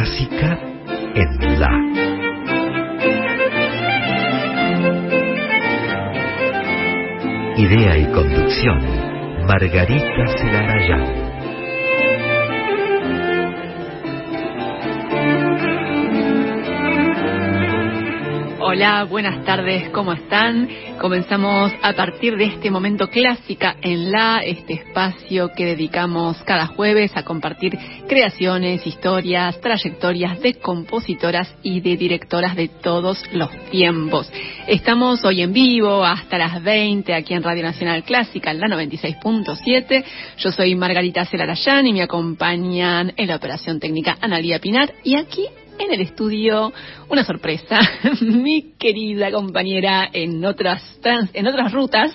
Clásica en La. Idea y conducción, Margarita Celarayán. Hola, buenas tardes, ¿cómo están? Comenzamos a partir de este momento clásica en la, este espacio que dedicamos cada jueves a compartir creaciones, historias, trayectorias de compositoras y de directoras de todos los tiempos. Estamos hoy en vivo hasta las 20 aquí en Radio Nacional Clásica, en la 96.7. Yo soy Margarita Celarayán y me acompañan en la operación técnica Analía Pinar y aquí en el estudio una sorpresa. Mi querida compañera en otras en otras rutas,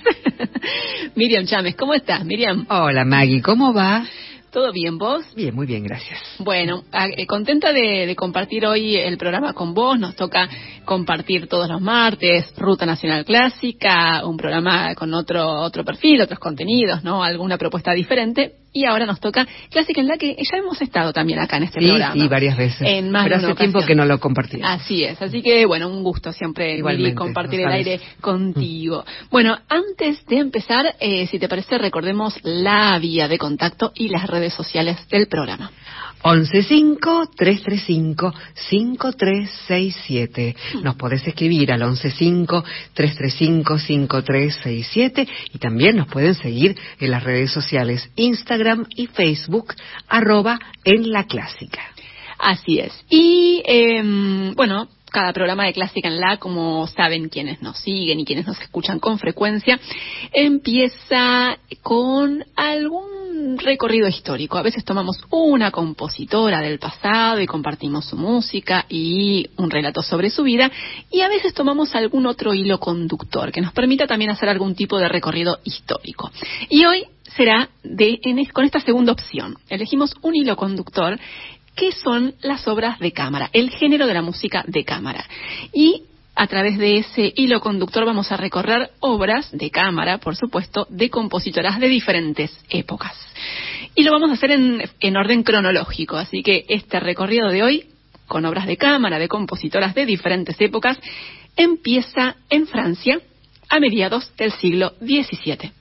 Miriam Chames. ¿Cómo estás, Miriam? Hola, Maggie. ¿Cómo va? ¿Todo bien vos? Bien, muy bien, gracias. Bueno, eh, contenta de, compartir hoy el programa con vos. Nos toca compartir todos los martes Ruta Nacional Clásica, un programa con otro otro perfil, otros contenidos, ¿no? Alguna propuesta diferente. Y ahora nos toca Clásica en la que ya hemos estado también acá en este programa. Sí, varias veces. En más Pero hace tiempo que no lo compartí. Así es. Así que, bueno, un gusto siempre compartir el aire contigo. Bueno, antes de empezar, eh, si te parece, recordemos la vía de contacto y las redes sociales del programa. 115-335-5367. Nos podés escribir al 115-335-5367 y también nos pueden seguir en las redes sociales Instagram y Facebook, arroba en la clásica. Así es. Y em, bueno, cada programa de Clásica en La, como saben quienes nos siguen y quienes nos escuchan con frecuencia, empieza con algún recorrido histórico. A veces tomamos una compositora del pasado y compartimos su música y un relato sobre su vida, y a veces tomamos algún otro hilo conductor que nos permita también hacer algún tipo de recorrido histórico. Y hoy será con esta segunda opción. Elegimos un hilo conductor qué son las obras de cámara, el género de la música de cámara. Y a través de ese hilo conductor vamos a recorrer obras de cámara, por supuesto, de compositoras de diferentes épocas. Y lo vamos a hacer en, en orden cronológico, así que este recorrido de hoy, con obras de cámara de compositoras de diferentes épocas, empieza en Francia a mediados del siglo XVII.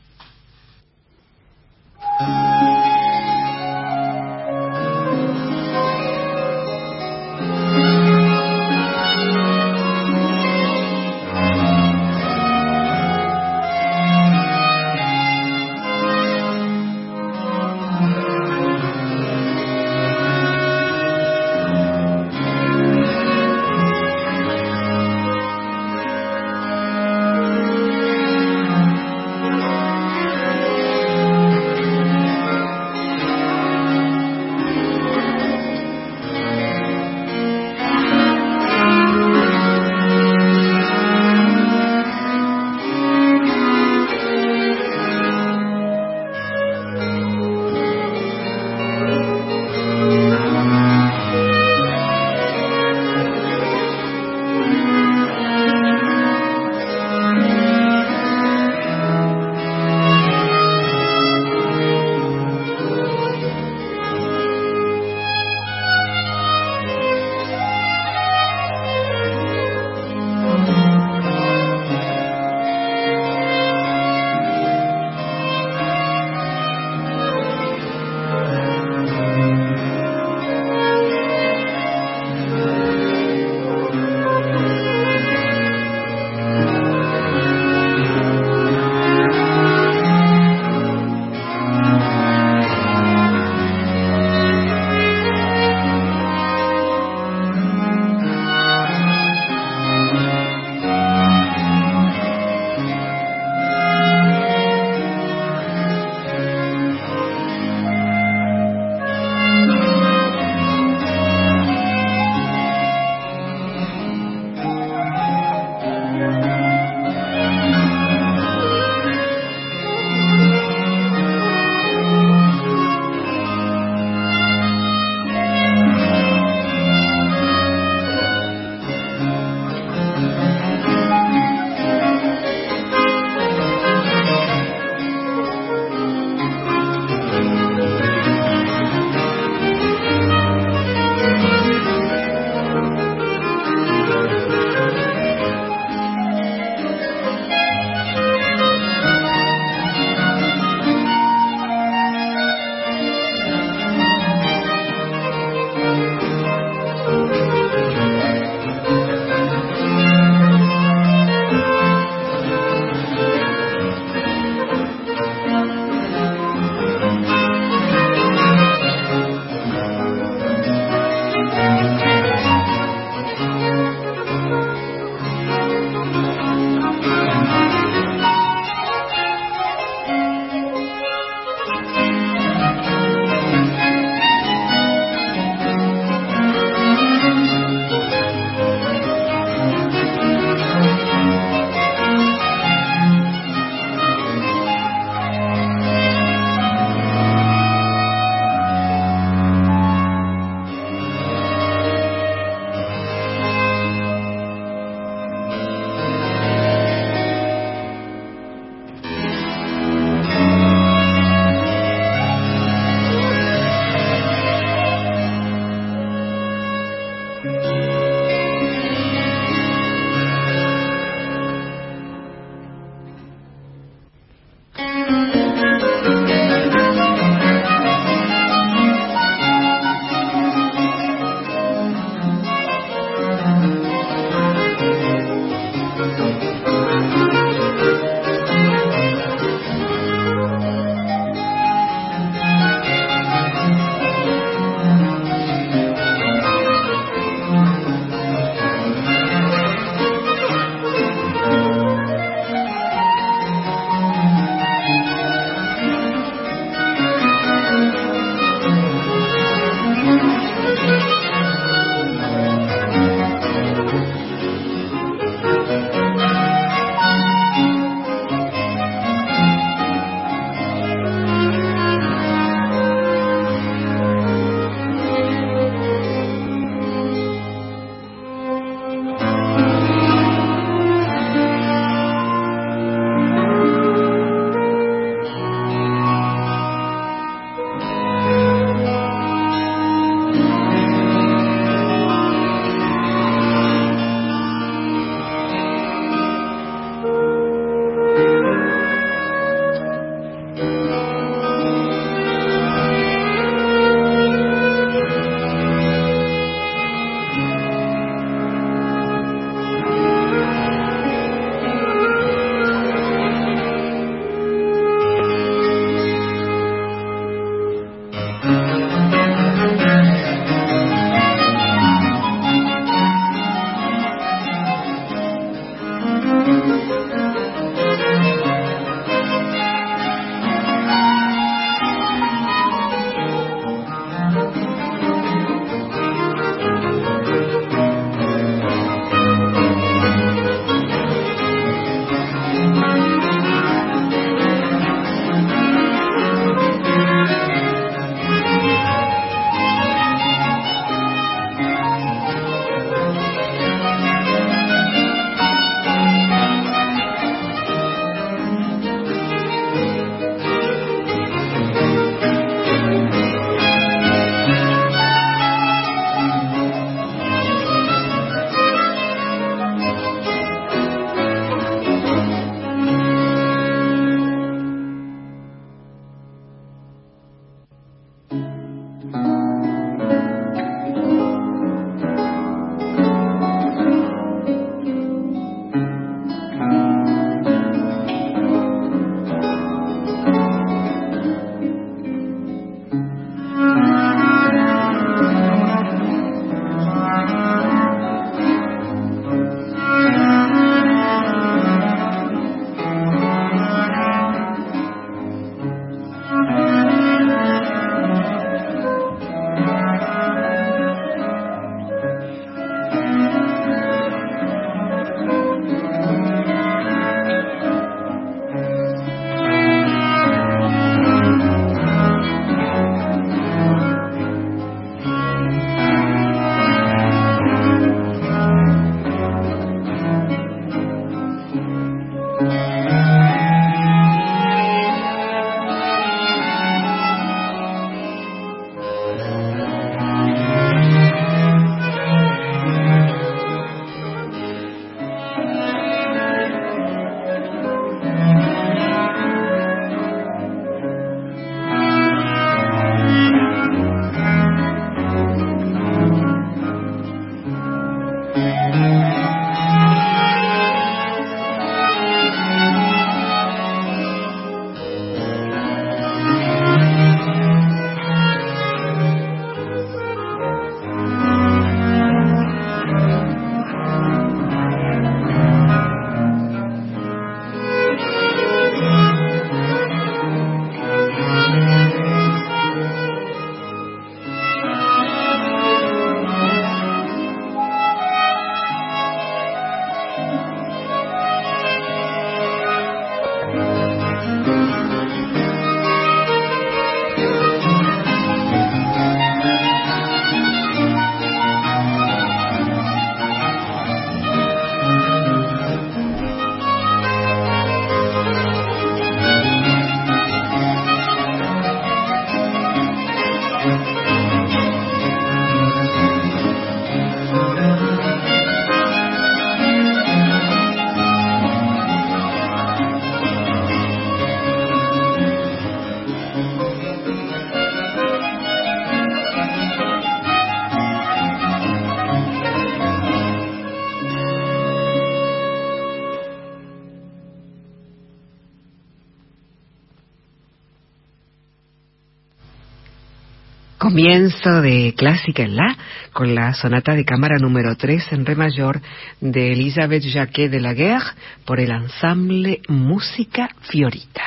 Comienzo de Clásica en La con la sonata de cámara número 3 en re mayor de Elisabeth Jacquet de la Guerre por el ensamble Música Fiorita.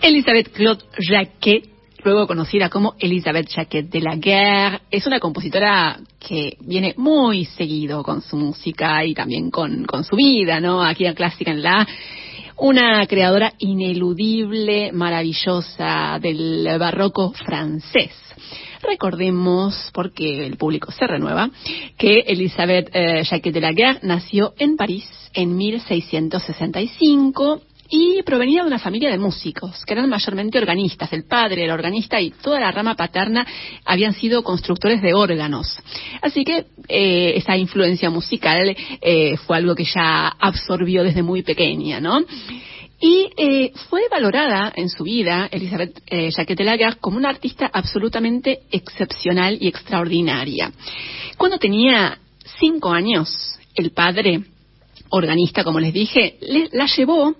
Elisabeth Claude Jacquet luego conocida como Elisabeth Jacquet de la Guerre. Es una compositora que viene muy seguido con su música y también con, con su vida, ¿no? Aquí en Clásica en la una creadora ineludible, maravillosa del barroco francés. Recordemos, porque el público se renueva, que Elisabeth eh, Jacquet de la Guerre nació en París en 1665 y provenía de una familia de músicos, que eran mayormente organistas. El padre era organista y toda la rama paterna habían sido constructores de órganos. Así que eh, esa influencia musical eh, fue algo que ya absorbió desde muy pequeña, ¿no? Y eh, fue valorada en su vida, Elizabeth eh, como una artista absolutamente excepcional y extraordinaria. Cuando tenía cinco años, el padre, organista, como les dije, la llevó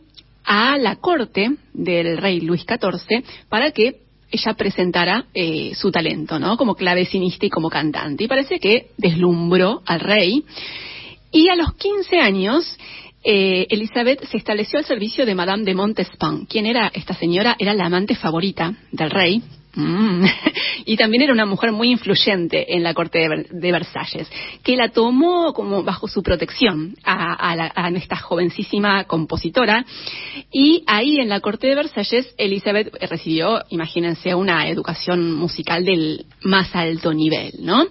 a la corte del rey Luis XIV para que ella presentara eh, su talento, ¿no? Como clavecinista y como cantante. Y parece que deslumbró al rey. Y a los 15 años, eh, Elizabeth se estableció al servicio de Madame de Montespan. ¿Quién era esta señora? Era la amante favorita del rey, Mm. Y también era una mujer muy influyente en la corte de, Versalles, que la tomó como bajo su protección a, esta jovencísima compositora. Y ahí en la corte de Versalles, Elizabeth recibió, imagínense, una educación musical del más alto nivel, ¿no?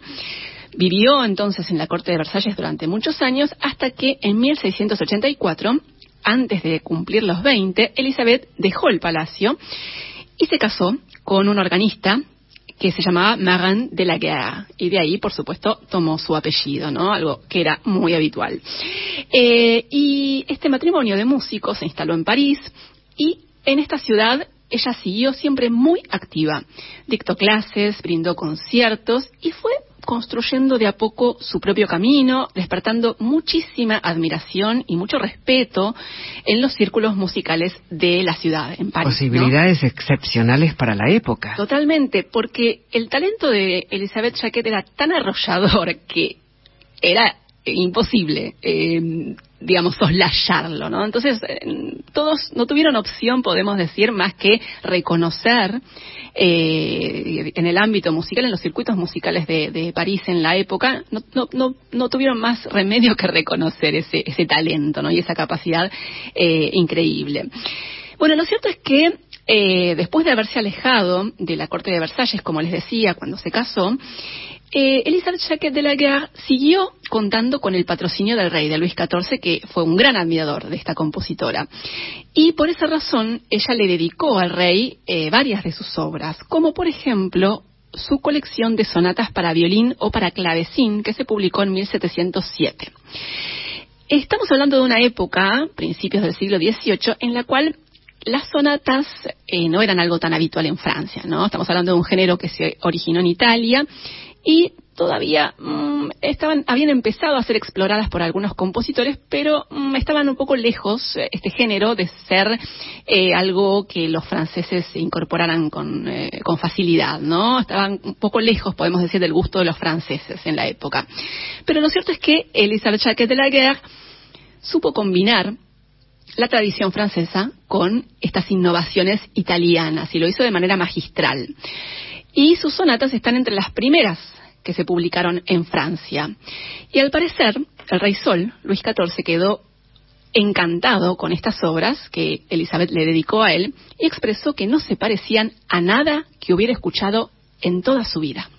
Vivió entonces en la corte de Versalles durante muchos años hasta que en 1684, antes de cumplir los 20, Elizabeth dejó el palacio y se casó con un organista que se llamaba Marin de la Guerre. Y de ahí, por supuesto, tomó su apellido, ¿no? Algo que era muy habitual. Eh, y este matrimonio de músicos se instaló en París y en esta ciudad ella siguió siempre muy activa. Dictó clases, brindó conciertos y fue construyendo de a poco su propio camino, despertando muchísima admiración y mucho respeto en los círculos musicales de la ciudad, en París. Posibilidades excepcionales para la época. Totalmente, porque el talento de Elizabeth Jacquet era tan arrollador que era imposible, eh, digamos, soslayarlo, ¿no? Entonces, eh, todos no tuvieron opción, podemos decir, más que reconocer eh, en el ámbito musical, en los circuitos musicales de, París en la época, no, tuvieron más remedio que reconocer ese, ese talento, ¿no? Y esa capacidad increíble. Bueno, lo cierto es que eh, después de haberse alejado de la corte de Versalles, como les decía, cuando se casó, eh, Elizabeth Jacquet de la Guerre siguió contando con el patrocinio del rey, de Luis XIV, que fue un gran admirador de esta compositora. Y por esa razón, ella le dedicó al rey eh, varias de sus obras, como por ejemplo su colección de sonatas para violín o para clavecín, que se publicó en 1707. Estamos hablando de una época, principios del siglo XVIII, en la cual las sonatas eh, no eran algo tan habitual en Francia, ¿no? Estamos hablando de un género que se originó en Italia y todavía mm, estaban habían empezado a ser exploradas por algunos compositores, pero mm, estaban un poco lejos eh, este género de ser eh, algo que los franceses se incorporaran con, eh, con facilidad, ¿no? Estaban un poco lejos, podemos decir, del gusto de los franceses en la época. Pero lo cierto es que Elisabeth Jacquet de la Guerre supo combinar la tradición francesa con estas innovaciones italianas y lo hizo de manera magistral. Y sus sonatas están entre las primeras que se publicaron en Francia. Y al parecer, el rey Sol, Luis XIV, quedó encantado con estas obras que Elizabeth le dedicó a él y expresó que no se parecían a nada que hubiera escuchado en toda su vida.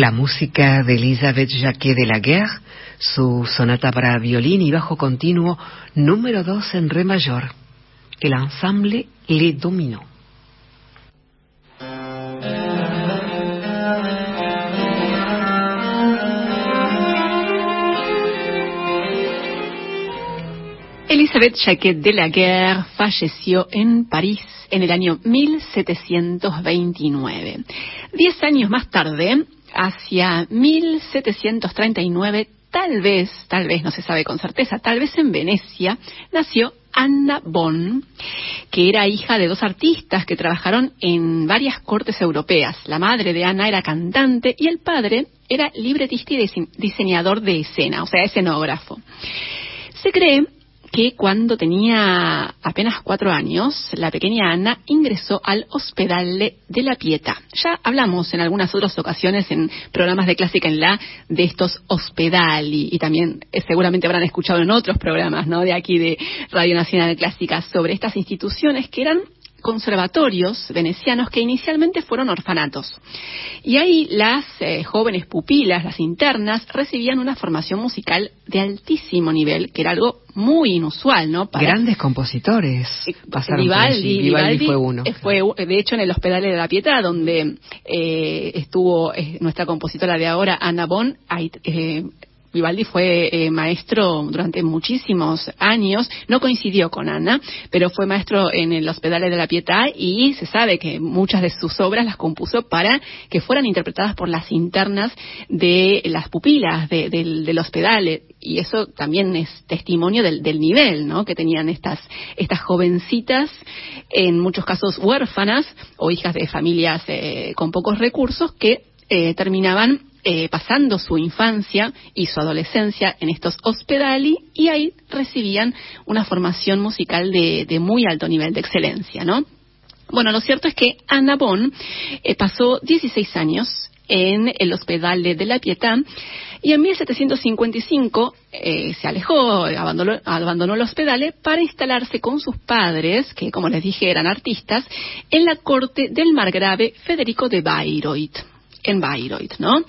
La música de Elisabeth Jacquet de la Guerre, su sonata para violín y bajo continuo número 2 en re mayor, el ensemble Les Dominos. Elisabeth Jacquet de la Guerre falleció en París en el año 1729. Diez años más tarde, hacia 1739, tal vez, tal vez, no se sabe con certeza, tal vez en Venecia, nació Anna Bonn, que era hija de dos artistas que trabajaron en varias cortes europeas. La madre de Anna era cantante y el padre era libretista y diseñador de escena, o sea, escenógrafo. Se cree que cuando tenía apenas cuatro años, la pequeña Ana ingresó al Hospital de la Pietà. Ya hablamos en algunas otras ocasiones en programas de Clásica en la de estos hospedali y, también eh, seguramente habrán escuchado en otros programas ¿no? de aquí de Radio Nacional Clásica sobre estas instituciones que eran conservatorios venecianos que inicialmente fueron orfanatos. Y ahí las eh, jóvenes pupilas, las internas, recibían una formación musical de altísimo nivel, que era algo muy inusual, ¿no? Grandes compositores eh, pasaron Vivaldi, Vivaldi, fue uno. Fue, de hecho, en el Hospital de la Pietà, donde eh, estuvo nuestra compositora de ahora, Ana Bon, Vivaldi fue eh, maestro durante muchísimos años, no coincidió con Ana, pero fue maestro en el Hospital de la Pietà y se sabe que muchas de sus obras las compuso para que fueran interpretadas por las internas de las pupilas del, hospital y eso también es testimonio del, nivel ¿no? que tenían estas, estas jovencitas, en muchos casos huérfanas o hijas de familias eh, con pocos recursos que eh, terminaban eh, pasando su infancia y su adolescencia en estos hospedali y ahí recibían una formación musical de, muy alto nivel de excelencia, ¿no? Bueno, lo cierto es que Anna Bon eh, pasó 16 años en el Hospital de la Pietà y en 1755 eh, se alejó, abandonó, abandonó el hospital para instalarse con sus padres, que como les dije eran artistas, en la corte del margrave Federico de Bayreuth en Bayreuth, ¿no?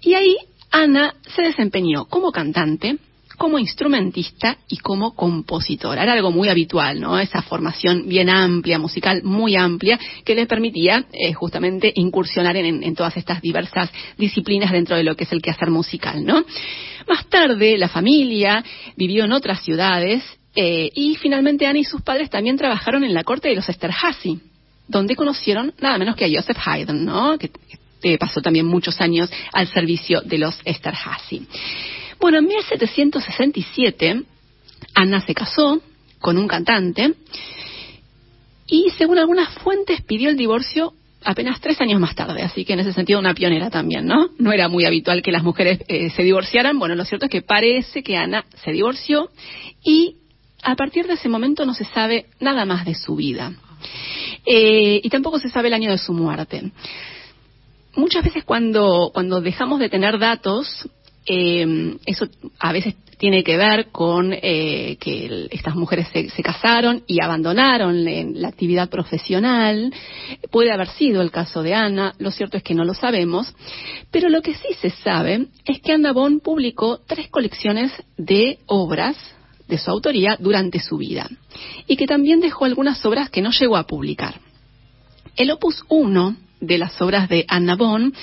Y ahí Ana se desempeñó como cantante, como instrumentista y como compositora. Era algo muy habitual, ¿no? Esa formación bien amplia, musical muy amplia, que le permitía eh, justamente incursionar en, todas estas diversas disciplinas dentro de lo que es el quehacer musical, ¿no? Más tarde, la familia vivió en otras ciudades eh, y finalmente Ana y sus padres también trabajaron en la corte de los Esterhazy, donde conocieron nada menos que a Joseph Haydn, ¿no? Que, eh, pasó también muchos años al servicio de los Esterhazy. Bueno, en 1767 Anna se casó con un cantante y según algunas fuentes pidió el divorcio apenas tres años más tarde, así que en ese sentido una pionera también, ¿no? No era muy habitual que las mujeres eh, se divorciaran. Bueno, lo cierto es que parece que Ana se divorció y a partir de ese momento no se sabe nada más de su vida. Eh, y tampoco se sabe el año de su muerte muchas veces cuando, cuando dejamos de tener datos, eh, eso a veces tiene que ver con eh, que estas mujeres se, casaron y abandonaron la actividad profesional. Puede haber sido el caso de Ana, lo cierto es que no lo sabemos, pero lo que sí se sabe es que Anna Bon publicó tres colecciones de obras de su autoría durante su vida y que también dejó algunas obras que no llegó a publicar. El opus 1 de las obras de Anna Bonn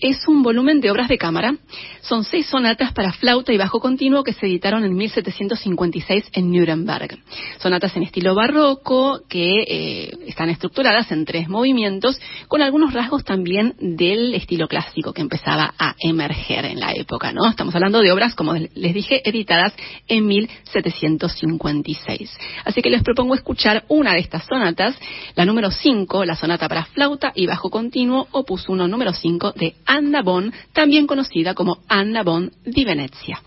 es un volumen de obras de cámara. Son seis sonatas para flauta y bajo continuo que se editaron en 1756 en Nuremberg. Sonatas en estilo barroco que eh, están estructuradas en tres movimientos con algunos rasgos también del estilo clásico que empezaba a emerger en la época, ¿no? Estamos hablando de obras, como les dije, editadas en 1756. Así que les propongo escuchar una de estas sonatas, la número 5, la sonata para flauta y bajo continuo, opus 1 número 5 de Anna Bon, también conocida como Anna Bon di Venezia.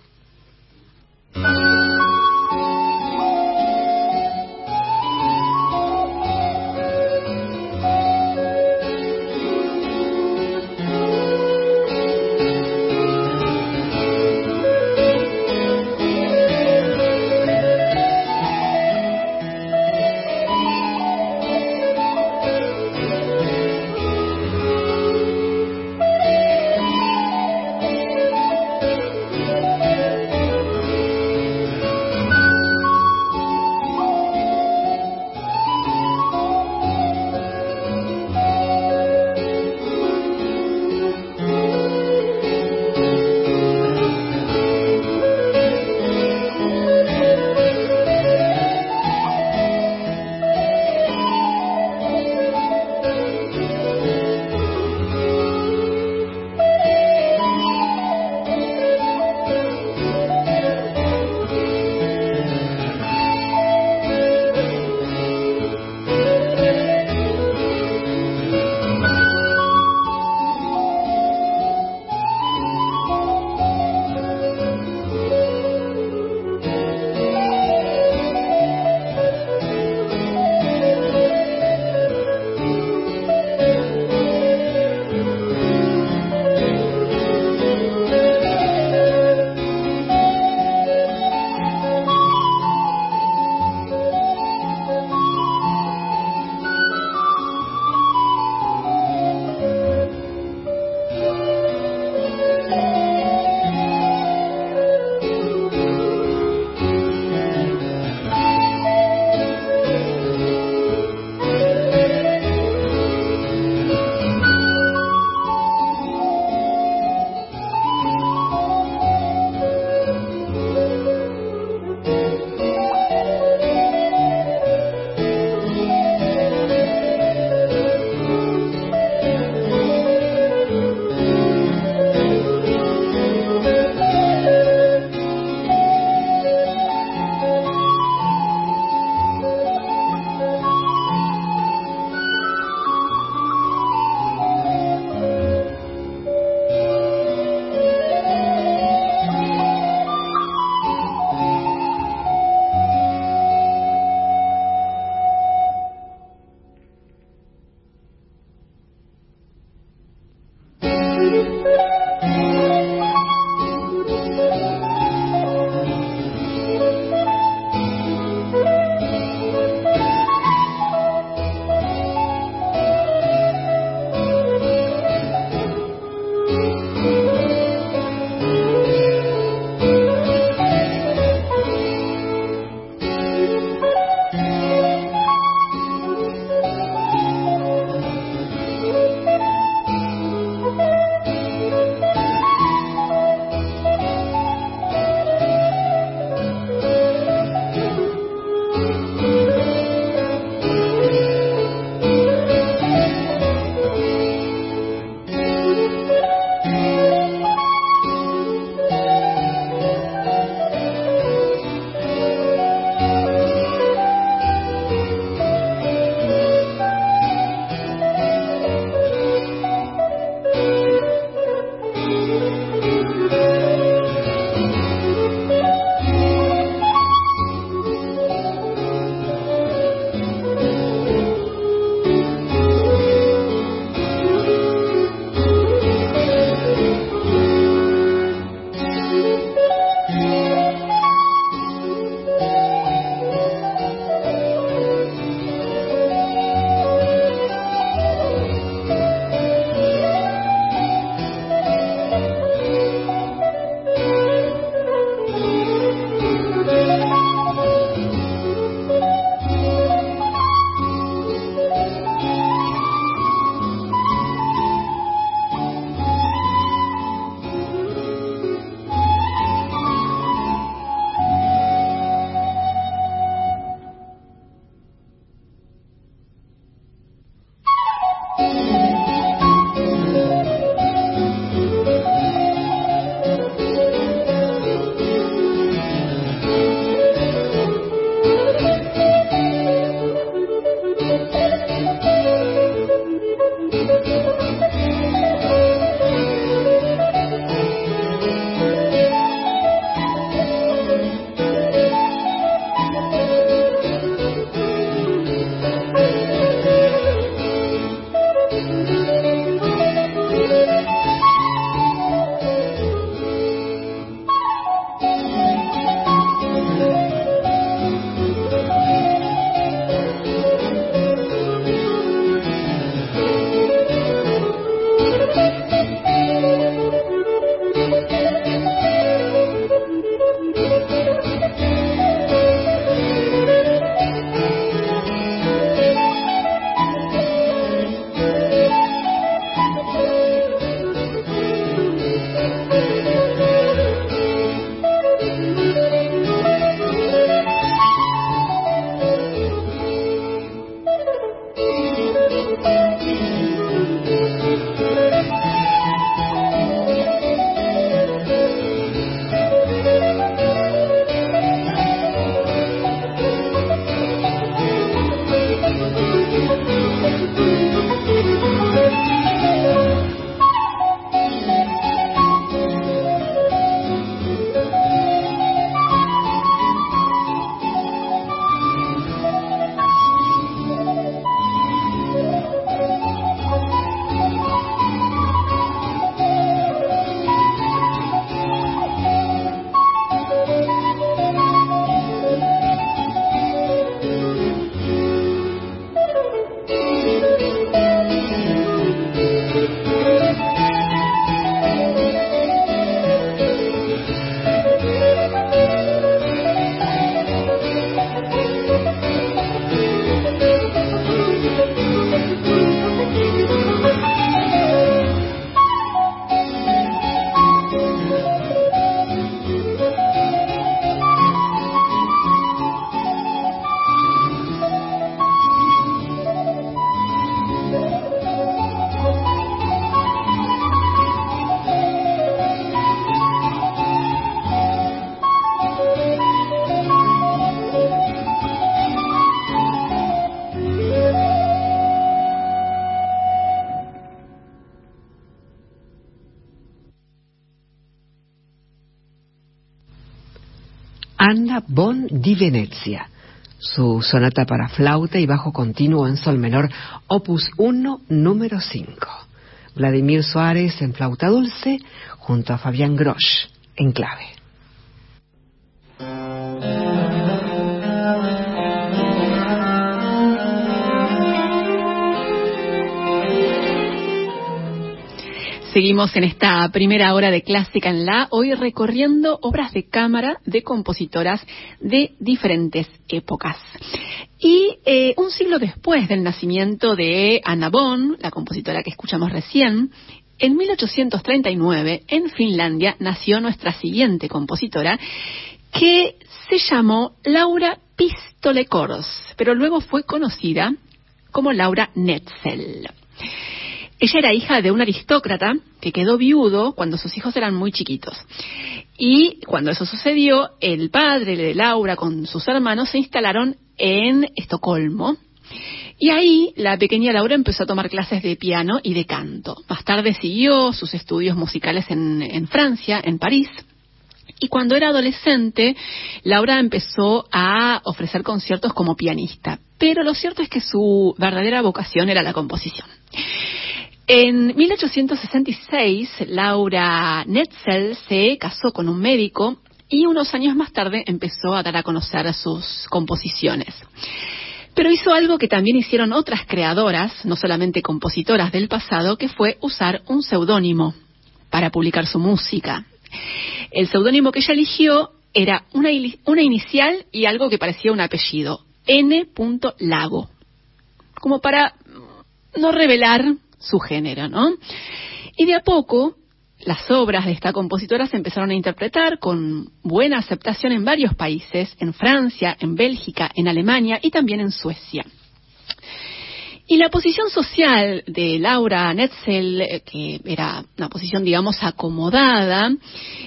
Anna Bon di Venezia, su sonata para flauta y bajo continuo en sol menor, opus 1, número 5. Vladimir Suárez en flauta dulce, junto a Fabián Grosch en clave. Seguimos en esta primera hora de Clásica en La, hoy recorriendo obras de cámara de compositoras de diferentes épocas. Y eh, un siglo después del nacimiento de Anna Bonn, la compositora que escuchamos recién, en 1839, en Finlandia, nació nuestra siguiente compositora, que se llamó Laura Pistolekors, pero luego fue conocida como Laura Netzel. Ella era hija de un aristócrata que quedó viudo cuando sus hijos eran muy chiquitos. Y cuando eso sucedió, el padre de Laura con sus hermanos se instalaron en Estocolmo. Y ahí la pequeña Laura empezó a tomar clases de piano y de canto. Más tarde siguió sus estudios musicales en, Francia, en París. Y cuando era adolescente, Laura empezó a ofrecer conciertos como pianista. Pero lo cierto es que su verdadera vocación era la composición. En 1866, Laura Netzel se casó con un médico y unos años más tarde empezó a dar a conocer sus composiciones. Pero hizo algo que también hicieron otras creadoras, no solamente compositoras del pasado, que fue usar un seudónimo para publicar su música. El seudónimo que ella eligió era una, inicial y algo que parecía un apellido, N. Lago, como para no revelar su género, ¿no? Y de a poco las obras de esta compositora se empezaron a interpretar con buena aceptación en varios países, en Francia, en Bélgica, en Alemania y también en Suecia. Y la posición social de Laura Netzel, eh, que era una posición, digamos, acomodada,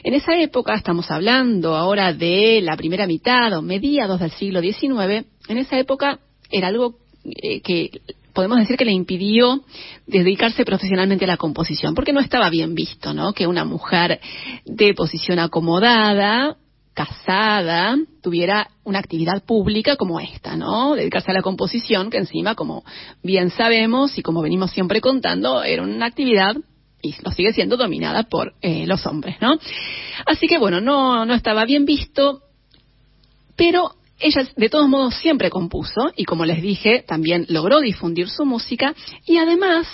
en esa época, estamos hablando ahora de la primera mitad o mediados del siglo XIX, en esa época era algo eh, que podemos decir que le impidió dedicarse profesionalmente a la composición, porque no estaba bien visto, ¿no? Que una mujer de posición acomodada, casada, tuviera una actividad pública como esta, ¿no? Dedicarse a la composición, que encima, como bien sabemos y como venimos siempre contando, era una actividad y lo sigue siendo dominada por eh, los hombres, ¿no? Así que bueno, no, no estaba bien visto, pero ella, de todos modos, siempre compuso y, como les dije, también logró difundir su música y, además,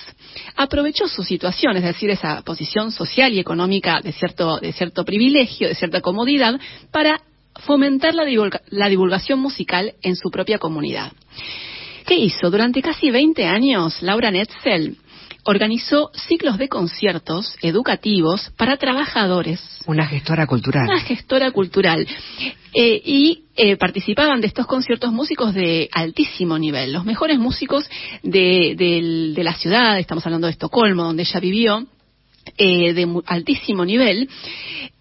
aprovechó su situación, es decir, esa posición social y económica de cierto, de cierto privilegio, de cierta comodidad, para fomentar la, la divulgación musical en su propia comunidad. ¿Qué hizo? Durante casi 20 años, Laura Netzel organizó ciclos de conciertos educativos para trabajadores. Una gestora cultural. Una gestora cultural. Eh, y eh, participaban de estos conciertos músicos de altísimo nivel, los mejores músicos de, la ciudad, estamos hablando de Estocolmo, donde ella vivió, eh, de altísimo nivel.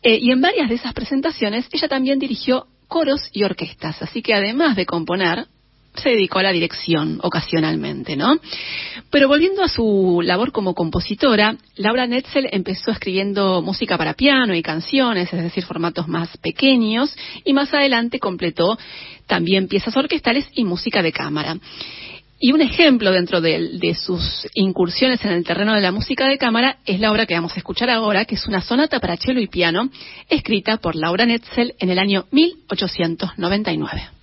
y en varias de esas presentaciones ella también dirigió coros y orquestas, así que además de componer, se dedicó a la dirección ocasionalmente, ¿no? Pero volviendo a su labor como compositora, Laura Netzel empezó escribiendo música para piano y canciones, es decir, formatos más pequeños, y más adelante completó también piezas orquestales y música de cámara. Y un ejemplo dentro de, de, sus incursiones en el terreno de la música de cámara es la obra que vamos a escuchar ahora, que es una sonata para cello y piano, escrita por Laura Netzel en el año 1899.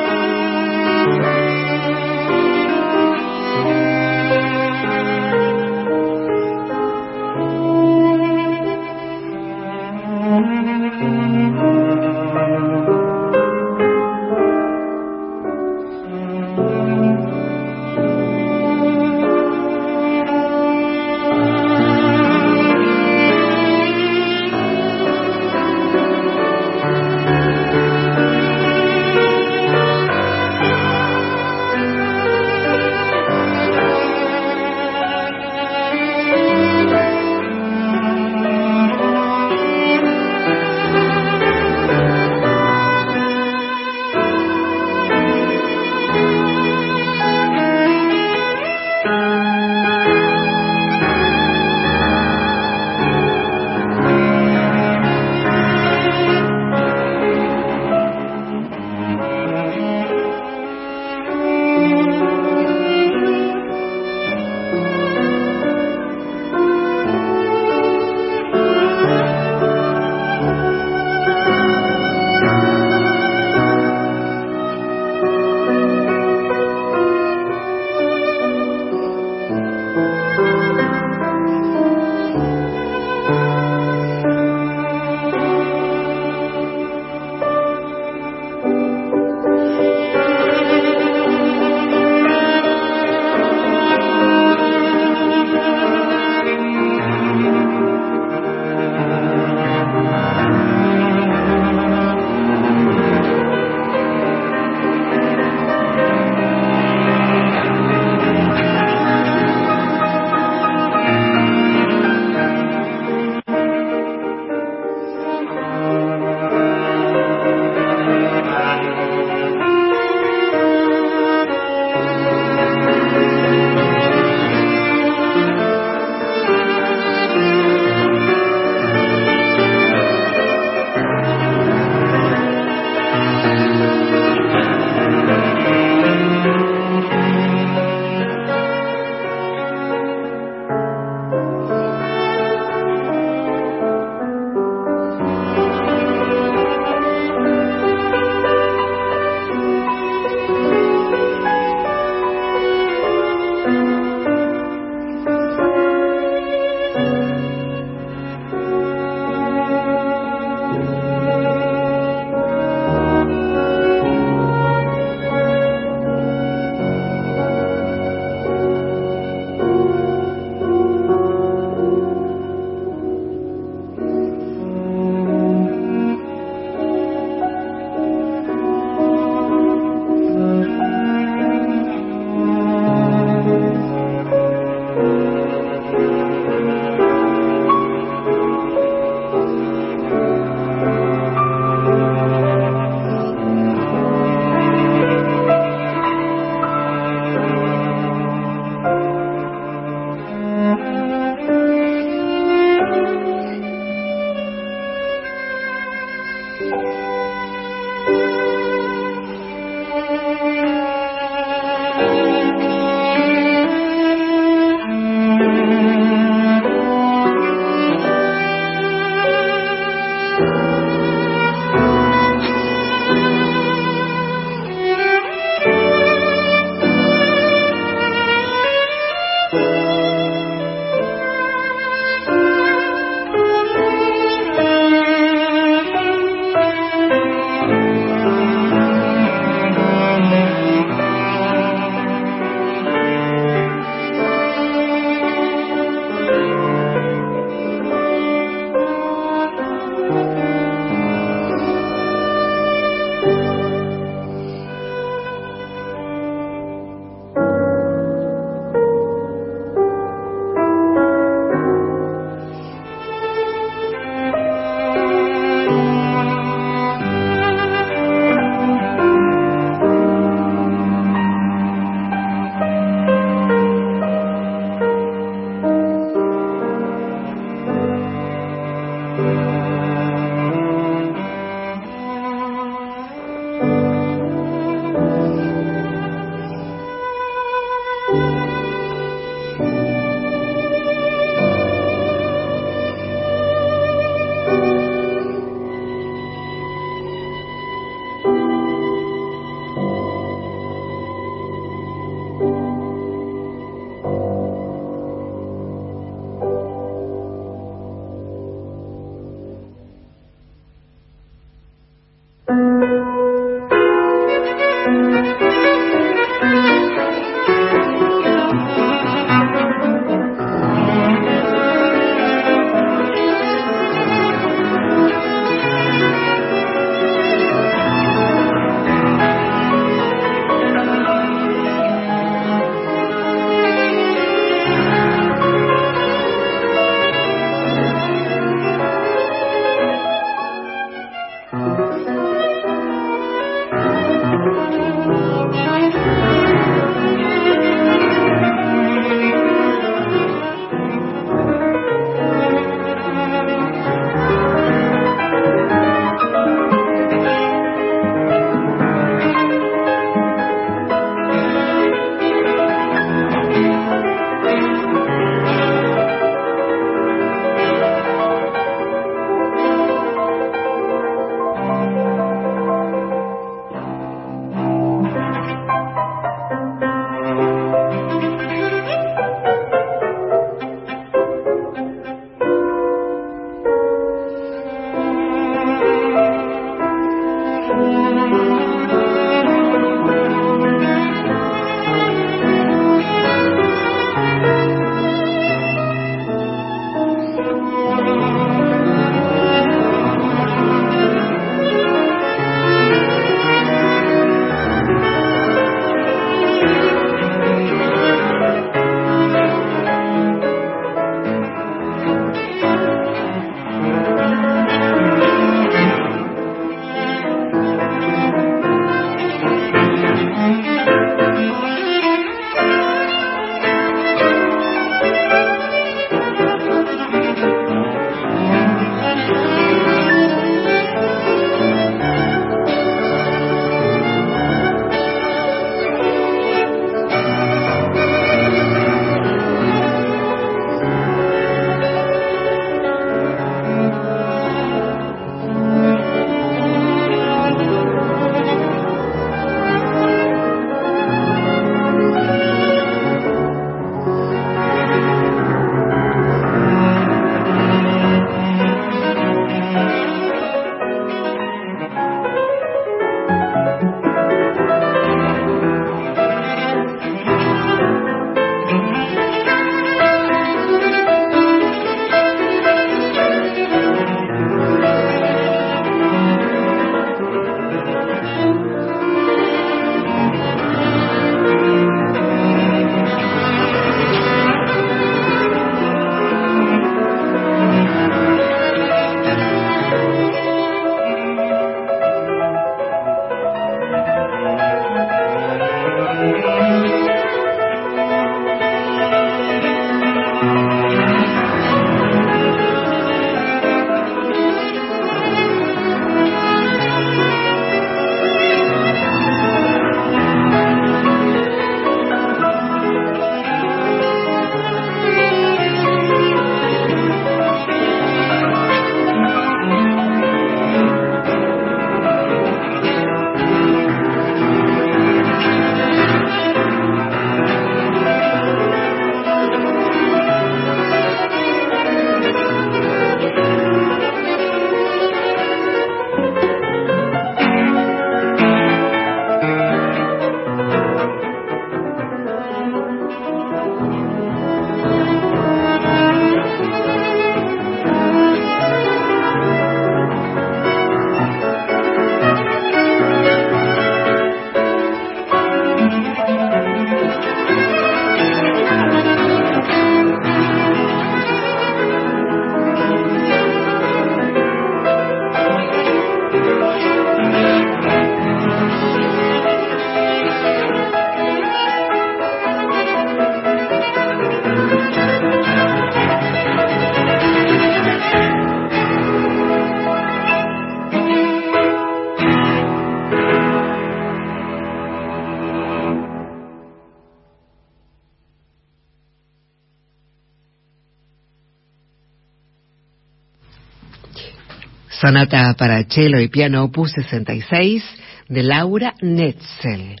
Sonata para cello y piano opus 66 de Laura Netzel.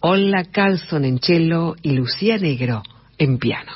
Olla Carlson en cello y Lucía Negro en piano.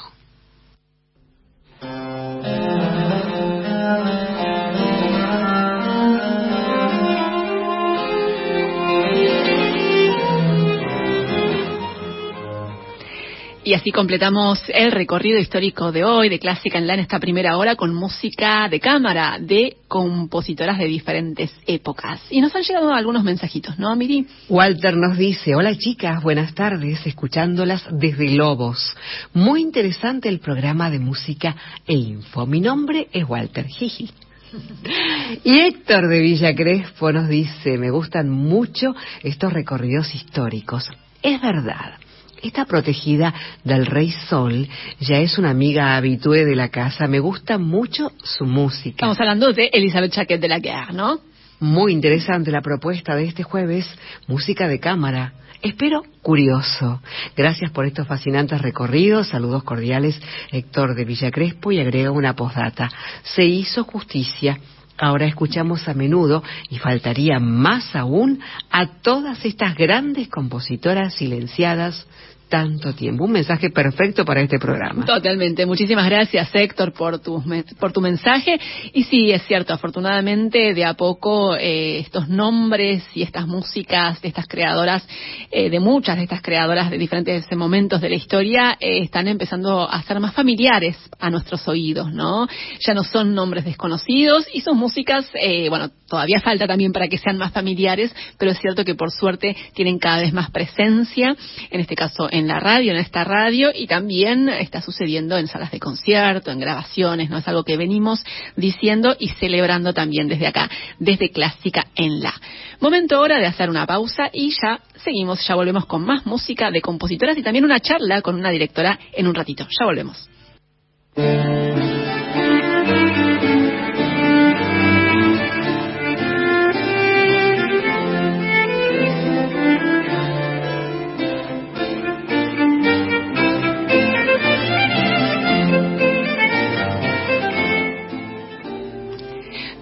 Así completamos el recorrido histórico de hoy de Clásica en la en esta primera hora con música de cámara de compositoras de diferentes épocas. Y nos han llegado algunos mensajitos, ¿no, Miri? Walter nos dice, hola chicas, buenas tardes, escuchándolas desde Lobos. Muy interesante el programa de música e info. Mi nombre es Walter Jiji. Y Héctor de Villa Crespo nos dice, me gustan mucho estos recorridos históricos. Es verdad, esta protegida del Rey Sol ya es una amiga habitué de la casa. Me gusta mucho su música. Estamos hablando de Elizabeth Chaquet de la Guerre, ¿no? Muy interesante la propuesta de este jueves, música de cámara. Espero curioso. Gracias por estos fascinantes recorridos. Saludos cordiales, Héctor de Villa Crespo, y agrega una postdata. Se hizo justicia Ahora escuchamos a menudo, y faltaría más aún, a todas estas grandes compositoras silenciadas tanto tiempo. Un mensaje perfecto para este programa. Totalmente. Muchísimas gracias, Héctor, por tu, por tu mensaje. Y sí, es cierto, afortunadamente, de a poco eh, estos nombres y estas músicas de estas creadoras, eh, de muchas de estas creadoras de diferentes momentos de la historia, eh, están empezando a ser más familiares a nuestros oídos, ¿no? Ya no son nombres desconocidos y son músicas, bueno, todavía falta también para que sean más familiares, pero es cierto que por suerte tienen cada vez más presencia, en este caso en la radio, en esta radio, y también está sucediendo en salas de concierto, en grabaciones, ¿no? Es algo que venimos diciendo y celebrando también desde acá, desde Clásica en la. Momento ahora de hacer una pausa y ya seguimos, ya volvemos con más música de compositoras y también una charla con una directora en un ratito. Ya volvemos.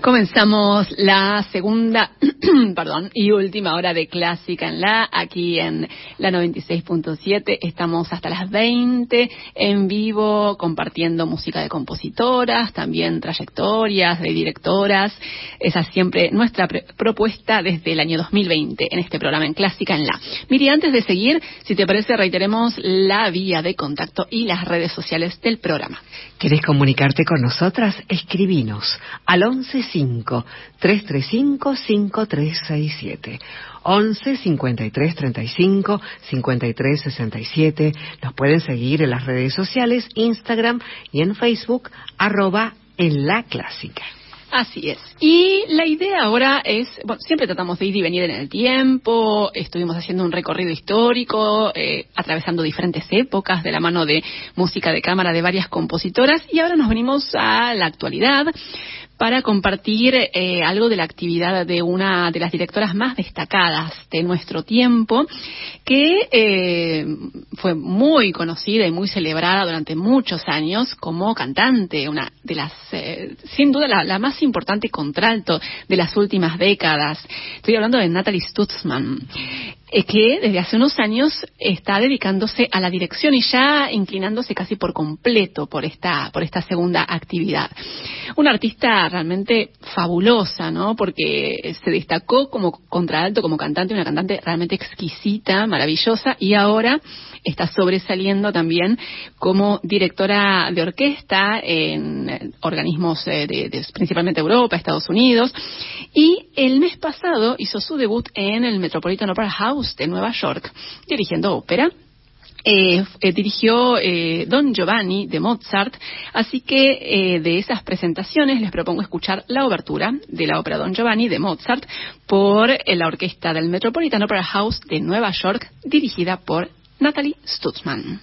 Comenzamos la segunda, perdón, y última hora de Clásica en la, aquí en la 96.7. Estamos hasta las 20 en vivo compartiendo música de compositoras, también trayectorias de directoras. Esa es siempre nuestra propuesta desde el año 2020 en este programa en Clásica en la. Miri, antes de seguir, si te parece, reiteremos la vía de contacto y las redes sociales del programa. ¿Querés comunicarte con nosotras? Escribinos al 11 335 5367. 11 53 35 53 67. Nos pueden seguir en las redes sociales, Instagram y en Facebook, arroba en la clásica. Así es. Y la idea ahora es, siempre tratamos de ir y venir en el tiempo, estuvimos haciendo un recorrido histórico, eh, atravesando diferentes épocas de la mano de música de cámara de varias compositoras y ahora nos venimos a la actualidad para compartir eh, algo de la actividad de una de las directoras más destacadas de nuestro tiempo, que eh, fue muy conocida y muy celebrada durante muchos años como cantante, una de las, eh, sin duda, la, más importante contralto de las últimas décadas. Estoy hablando de Natalie Stutzman que desde hace unos años está dedicándose a la dirección y ya inclinándose casi por completo por esta, por esta segunda actividad. Una artista realmente fabulosa, ¿no? Porque se destacó como contralto, como cantante, una cantante realmente exquisita, maravillosa, y ahora está sobresaliendo también como directora de orquesta en organismos eh, de, principalmente Europa, Estados Unidos. Y el mes pasado hizo su debut en el Metropolitan Opera House de Nueva York, dirigiendo ópera. Eh, eh, dirigió Don Giovanni de Mozart, así que de esas presentaciones les propongo escuchar la obertura de la ópera Don Giovanni de Mozart por la orquesta del Metropolitan Opera House de Nueva York, dirigida por Natalie Stutzman.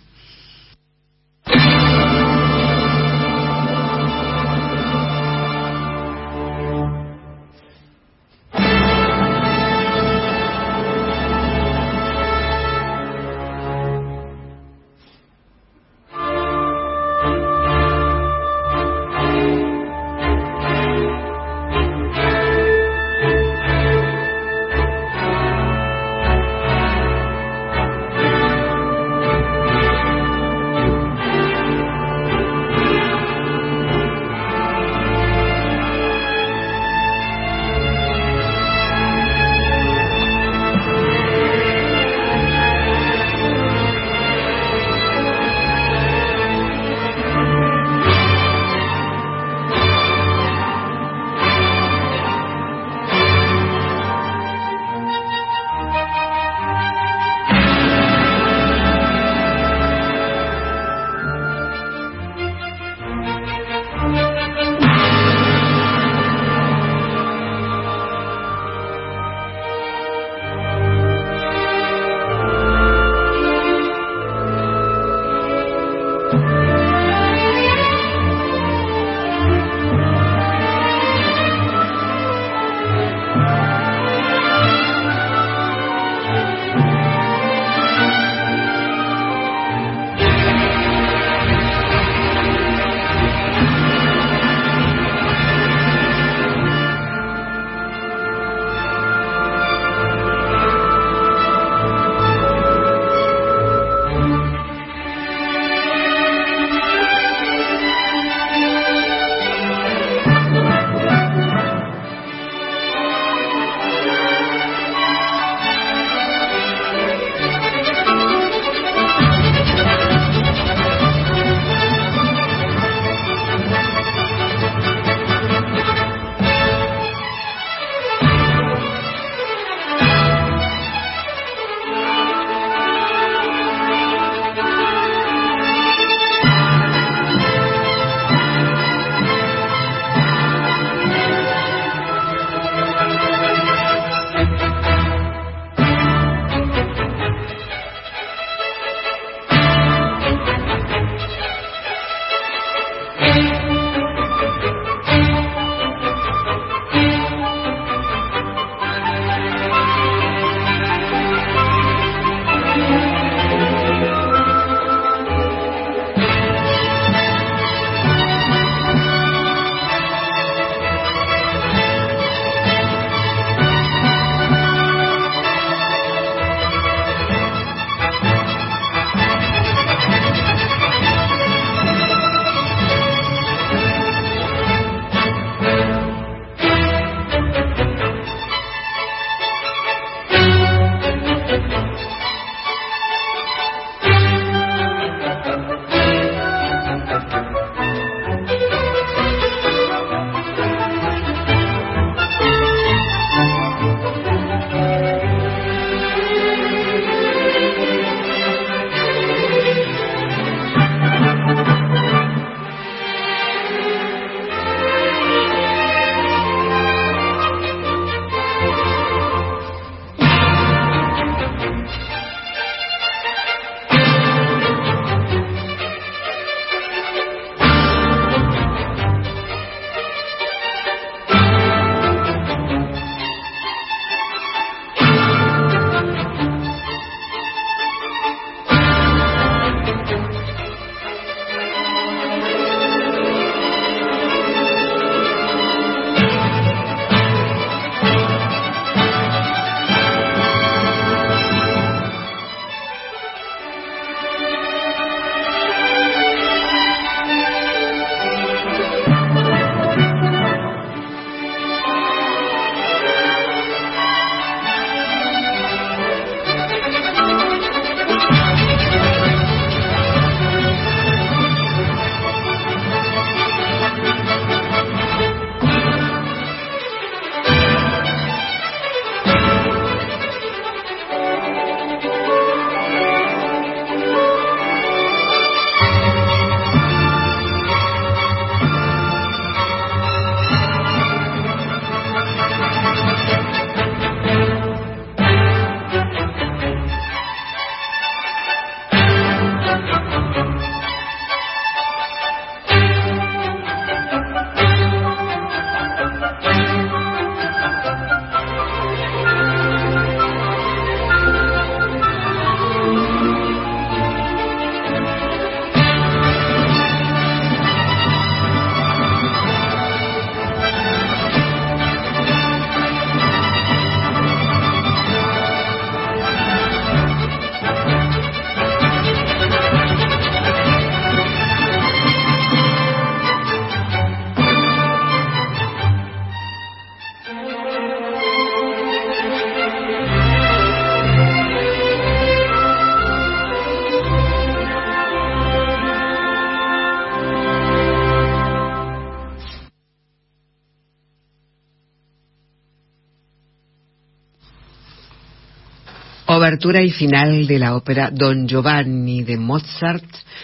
Apertura y final de la ópera Don Giovanni de Mozart,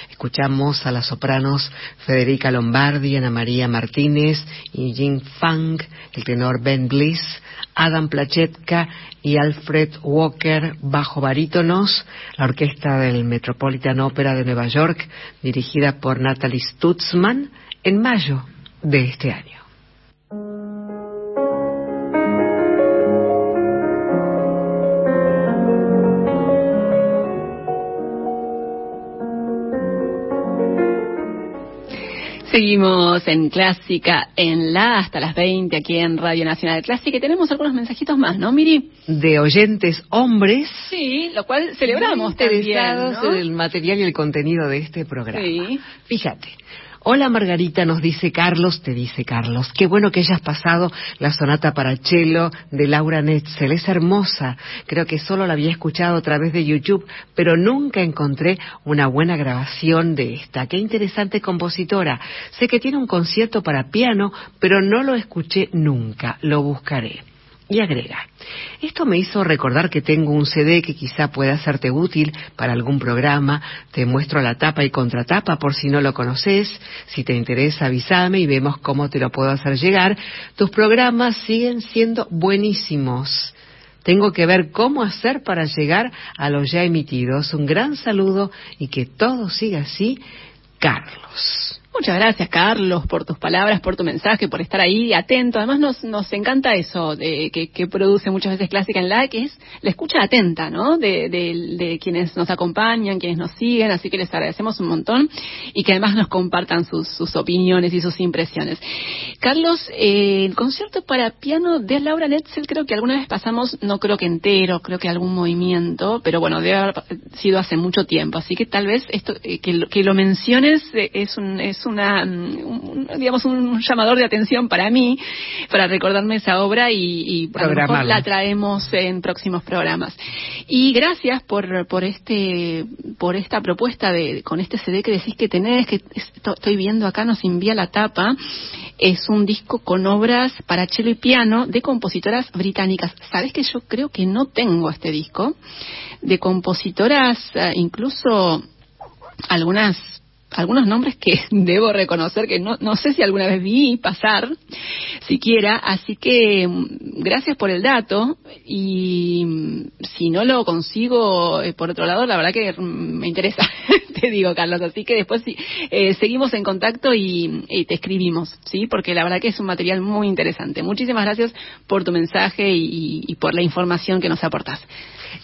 escuchamos a las sopranos Federica Lombardi, Ana María Martínez y Jing Fang, el tenor Ben Bliss, Adam Plachetka y Alfred Walker bajo barítonos, la orquesta del Metropolitan Opera de Nueva York, dirigida por Natalie Stutzman, en mayo de este año. Seguimos en Clásica en la hasta las 20 aquí en Radio Nacional Clásica y tenemos algunos mensajitos más, ¿no, Miri? De oyentes hombres. Sí, lo cual celebramos interesados también, en el material y el contenido de este programa. Sí. Fíjate, Hola Margarita, nos dice Carlos, te dice Carlos. Qué bueno que hayas pasado la sonata para cello de Laura Netzel. Es hermosa. Creo que solo la había escuchado a través de YouTube, pero nunca encontré una buena grabación de esta. Qué interesante compositora. Sé que tiene un concierto para piano, pero no lo escuché nunca. Lo buscaré. Y agrega, esto me hizo recordar que tengo un CD que quizá pueda serte útil para algún programa. Te muestro la tapa y contratapa por si no lo conoces. Si te interesa, avísame y vemos cómo te lo puedo hacer llegar. Tus programas siguen siendo buenísimos. Tengo que ver cómo hacer para llegar a los ya emitidos. Un gran saludo y que todo siga así. Carlos. Muchas gracias, Carlos, por tus palabras, por tu mensaje, por estar ahí atento. Además, nos, nos encanta eso de, que, produce muchas veces Clásica en la, que es la escucha atenta, ¿no? De, de, de, quienes nos acompañan, quienes nos siguen. Así que les agradecemos un montón y que además nos compartan sus, sus opiniones y sus impresiones. Carlos, eh, el concierto para piano de Laura Netzel, creo que alguna vez pasamos, no creo que entero, creo que algún movimiento, pero bueno, debe haber sido hace mucho tiempo. Así que tal vez esto, eh, que, que, lo menciones eh, es un, es una, un, digamos, un llamador de atención para mí, para recordarme esa obra y, y a lo mejor la traemos en próximos programas. Y gracias por, por este, por esta propuesta de, con este CD que decís que tenés, que estoy viendo acá, nos envía la tapa. Es un disco con obras para cello y piano de compositoras británicas. ¿Sabes que yo creo que no tengo este disco? De compositoras, eh, incluso algunas algunos nombres que debo reconocer que no, no sé si alguna vez vi pasar siquiera, así que mm, gracias por el dato y mm, si no lo consigo eh, por otro lado, la verdad que mm, me interesa, te digo Carlos, así que después sí, eh, seguimos en contacto y, te escribimos, ¿sí? Porque la verdad que es un material muy interesante. Muchísimas gracias por tu mensaje y, y por la información que nos aportas.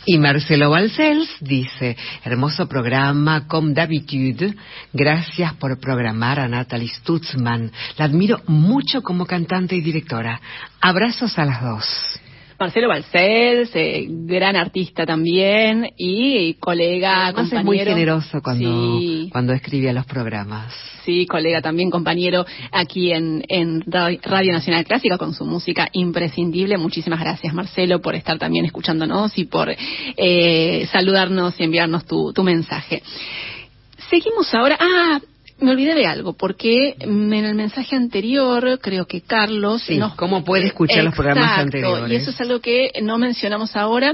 Y Marcelo Balcells dice, hermoso programa, comme d'habitude, gracias por programar a Natalie Stutzman. La admiro mucho como cantante y directora. Abrazos a las dos. Marcelo Balcells, eh, gran artista también y colega, Además compañero. es muy generoso cuando, sí. cuando escribe a los programas. Sí, colega también, compañero aquí en, en Radio Nacional Clásica con su música imprescindible. Muchísimas gracias, Marcelo, por estar también escuchándonos y por eh, saludarnos y enviarnos tu, tu mensaje. Seguimos ahora. Ah, me olvidé de algo, porque en el mensaje anterior, creo que Carlos... Sí, nos... ¿Cómo puede escuchar Exacto, los programas anteriores? Y eso es algo que no mencionamos ahora,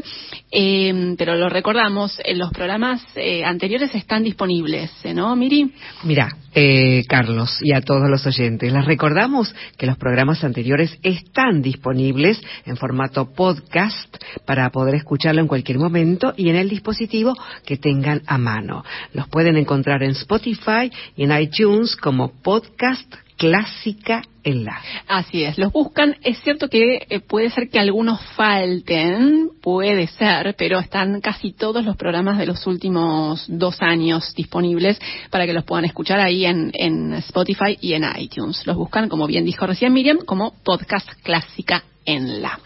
eh, pero lo recordamos. Los programas eh, anteriores están disponibles, ¿no, Miri? Mira, eh, Carlos, y a todos los oyentes, les recordamos que los programas anteriores están disponibles en formato podcast para poder escucharlo en cualquier momento y en el dispositivo que tengan a mano. Los pueden encontrar en Spotify y en iTunes como podcast clásica en la. Así es, los buscan. Es cierto que eh, puede ser que algunos falten, puede ser, pero están casi todos los programas de los últimos dos años disponibles para que los puedan escuchar ahí en, en Spotify y en iTunes. Los buscan, como bien dijo recién Miriam, como podcast clásica en la.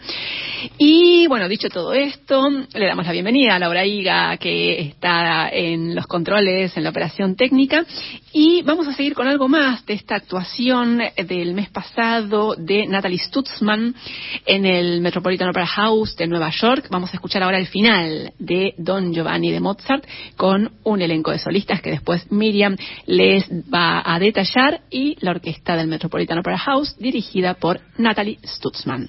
Y bueno, dicho todo esto, le damos la bienvenida a Laura Higa, que está en los controles, en la operación técnica, y vamos a seguir con algo más de esta actuación del pasado de Natalie Stutzman en el Metropolitan Opera House de Nueva York. Vamos a escuchar ahora el final de Don Giovanni de Mozart con un elenco de solistas que después Miriam les va a detallar y la orquesta del Metropolitan Opera House dirigida por Natalie Stutzman.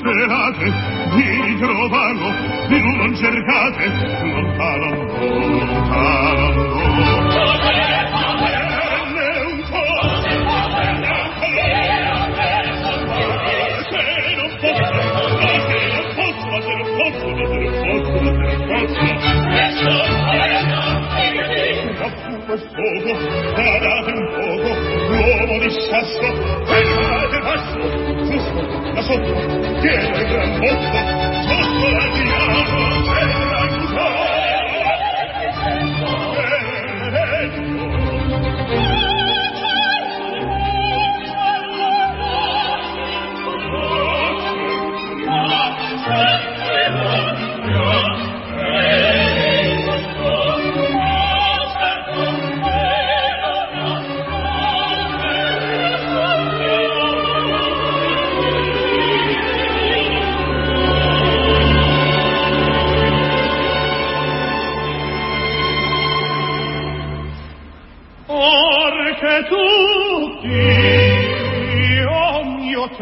Sperate di trovarlo, di non cercate, lontano, lontano. Poco, parate un poco, l'uomo discesso fermate basso giusto da sotto tiene gran bocca sotto la tirano terra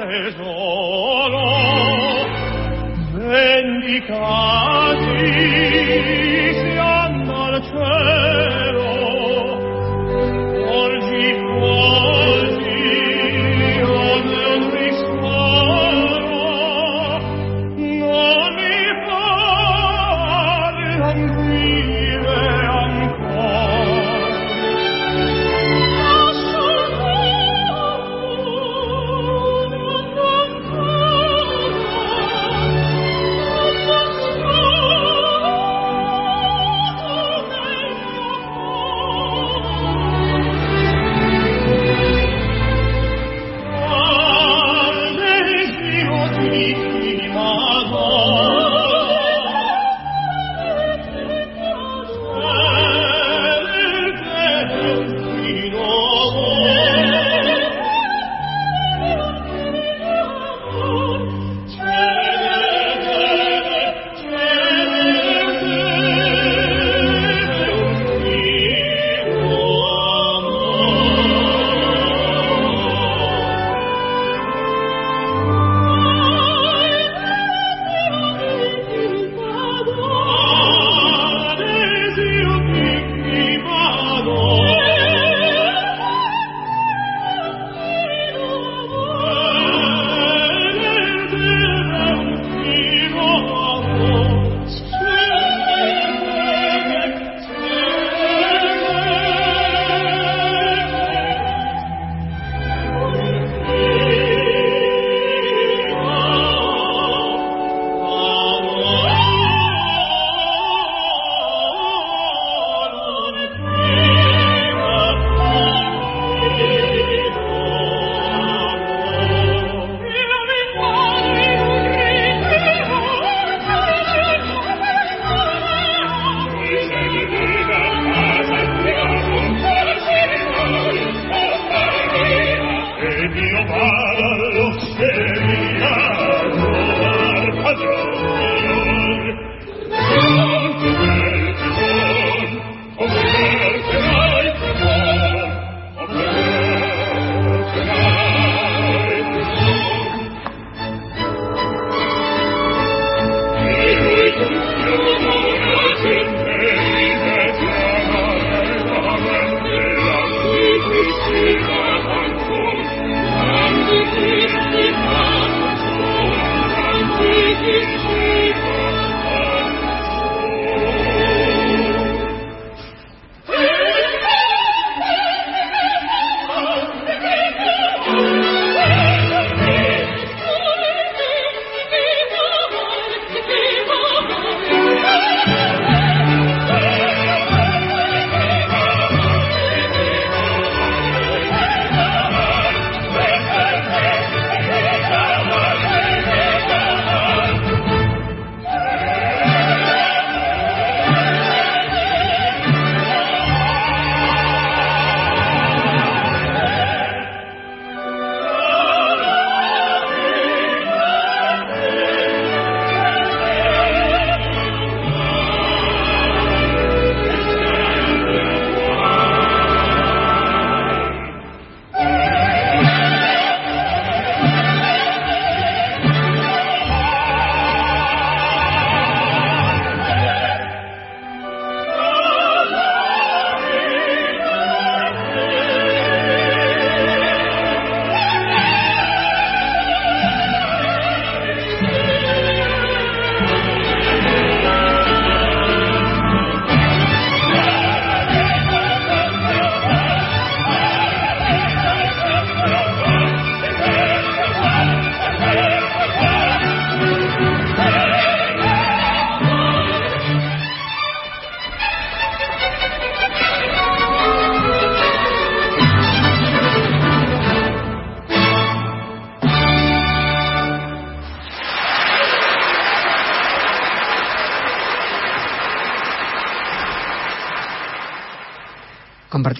tesoro vendicato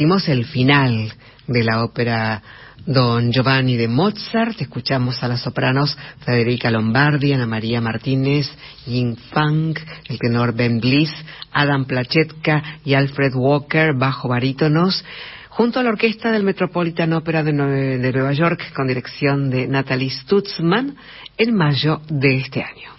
el final de la ópera Don Giovanni de Mozart. Escuchamos a las sopranos Federica Lombardi, Ana María Martínez, Ying Fang, el tenor Ben Bliss, Adam Plachetka y Alfred Walker, bajo barítonos junto a la orquesta del Metropolitan Opera de, Nueva York con dirección de Natalie Stutzman en mayo de este año.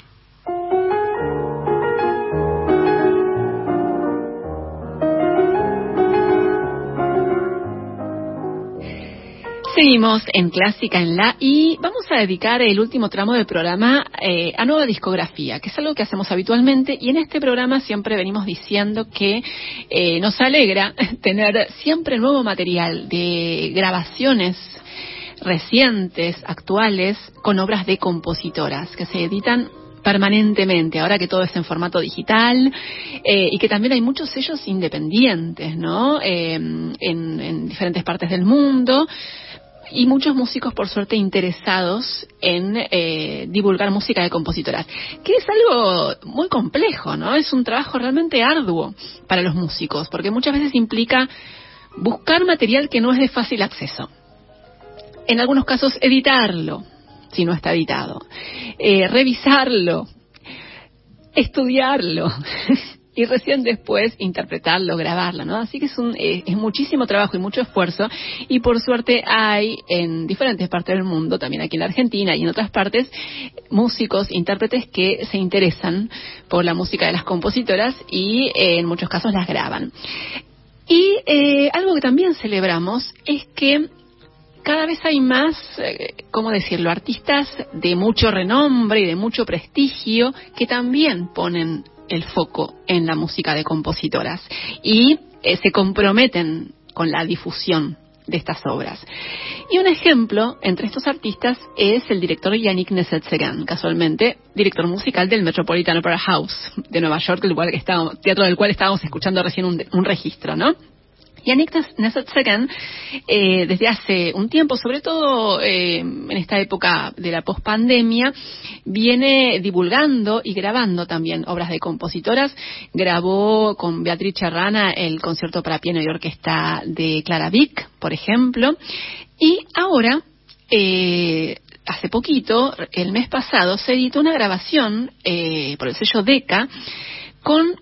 Seguimos en Clásica en La y vamos a dedicar el último tramo del programa eh, a nueva discografía, que es algo que hacemos habitualmente y en este programa siempre venimos diciendo que eh, nos alegra tener siempre nuevo material de grabaciones recientes, actuales, con obras de compositoras que se editan permanentemente, ahora que todo es en formato digital eh, y que también hay muchos sellos independientes, ¿no? en, en diferentes partes del mundo y muchos músicos, por suerte, interesados en eh, divulgar música de compositoras, que es algo muy complejo, ¿no? Es un trabajo realmente arduo para los músicos, porque muchas veces implica buscar material que no es de fácil acceso. En algunos casos, editarlo, si no está editado, eh, revisarlo, estudiarlo. y recién después interpretarlo, grabarlo, ¿no? Así que es, un, eh, es muchísimo trabajo y mucho esfuerzo y por suerte hay en diferentes partes del mundo, también aquí en la Argentina y en otras partes, músicos, intérpretes que se interesan por la música de las compositoras y eh, en muchos casos las graban. Y eh, algo que también celebramos es que cada vez hay más, ¿cómo decirlo?, artistas de mucho renombre y de mucho prestigio que también ponen el foco en la música de compositoras y eh, se comprometen con la difusión de estas obras. Y un ejemplo entre estos artistas es el director Yannick Nesetsegan, casualmente director musical del Metropolitan Opera House de Nueva York, el que teatro del cual estábamos escuchando recién un, un registro, ¿no? Yannick Nesetsegan, eh, desde hace un tiempo, sobre todo eh, en esta época de la pospandemia, viene divulgando y grabando también obras de compositoras. Grabó con Beatriz Charrana el concierto para piano y orquesta de Clara Vick, por ejemplo. Y ahora, eh, hace poquito, el mes pasado, se editó una grabación eh, por el sello DECA con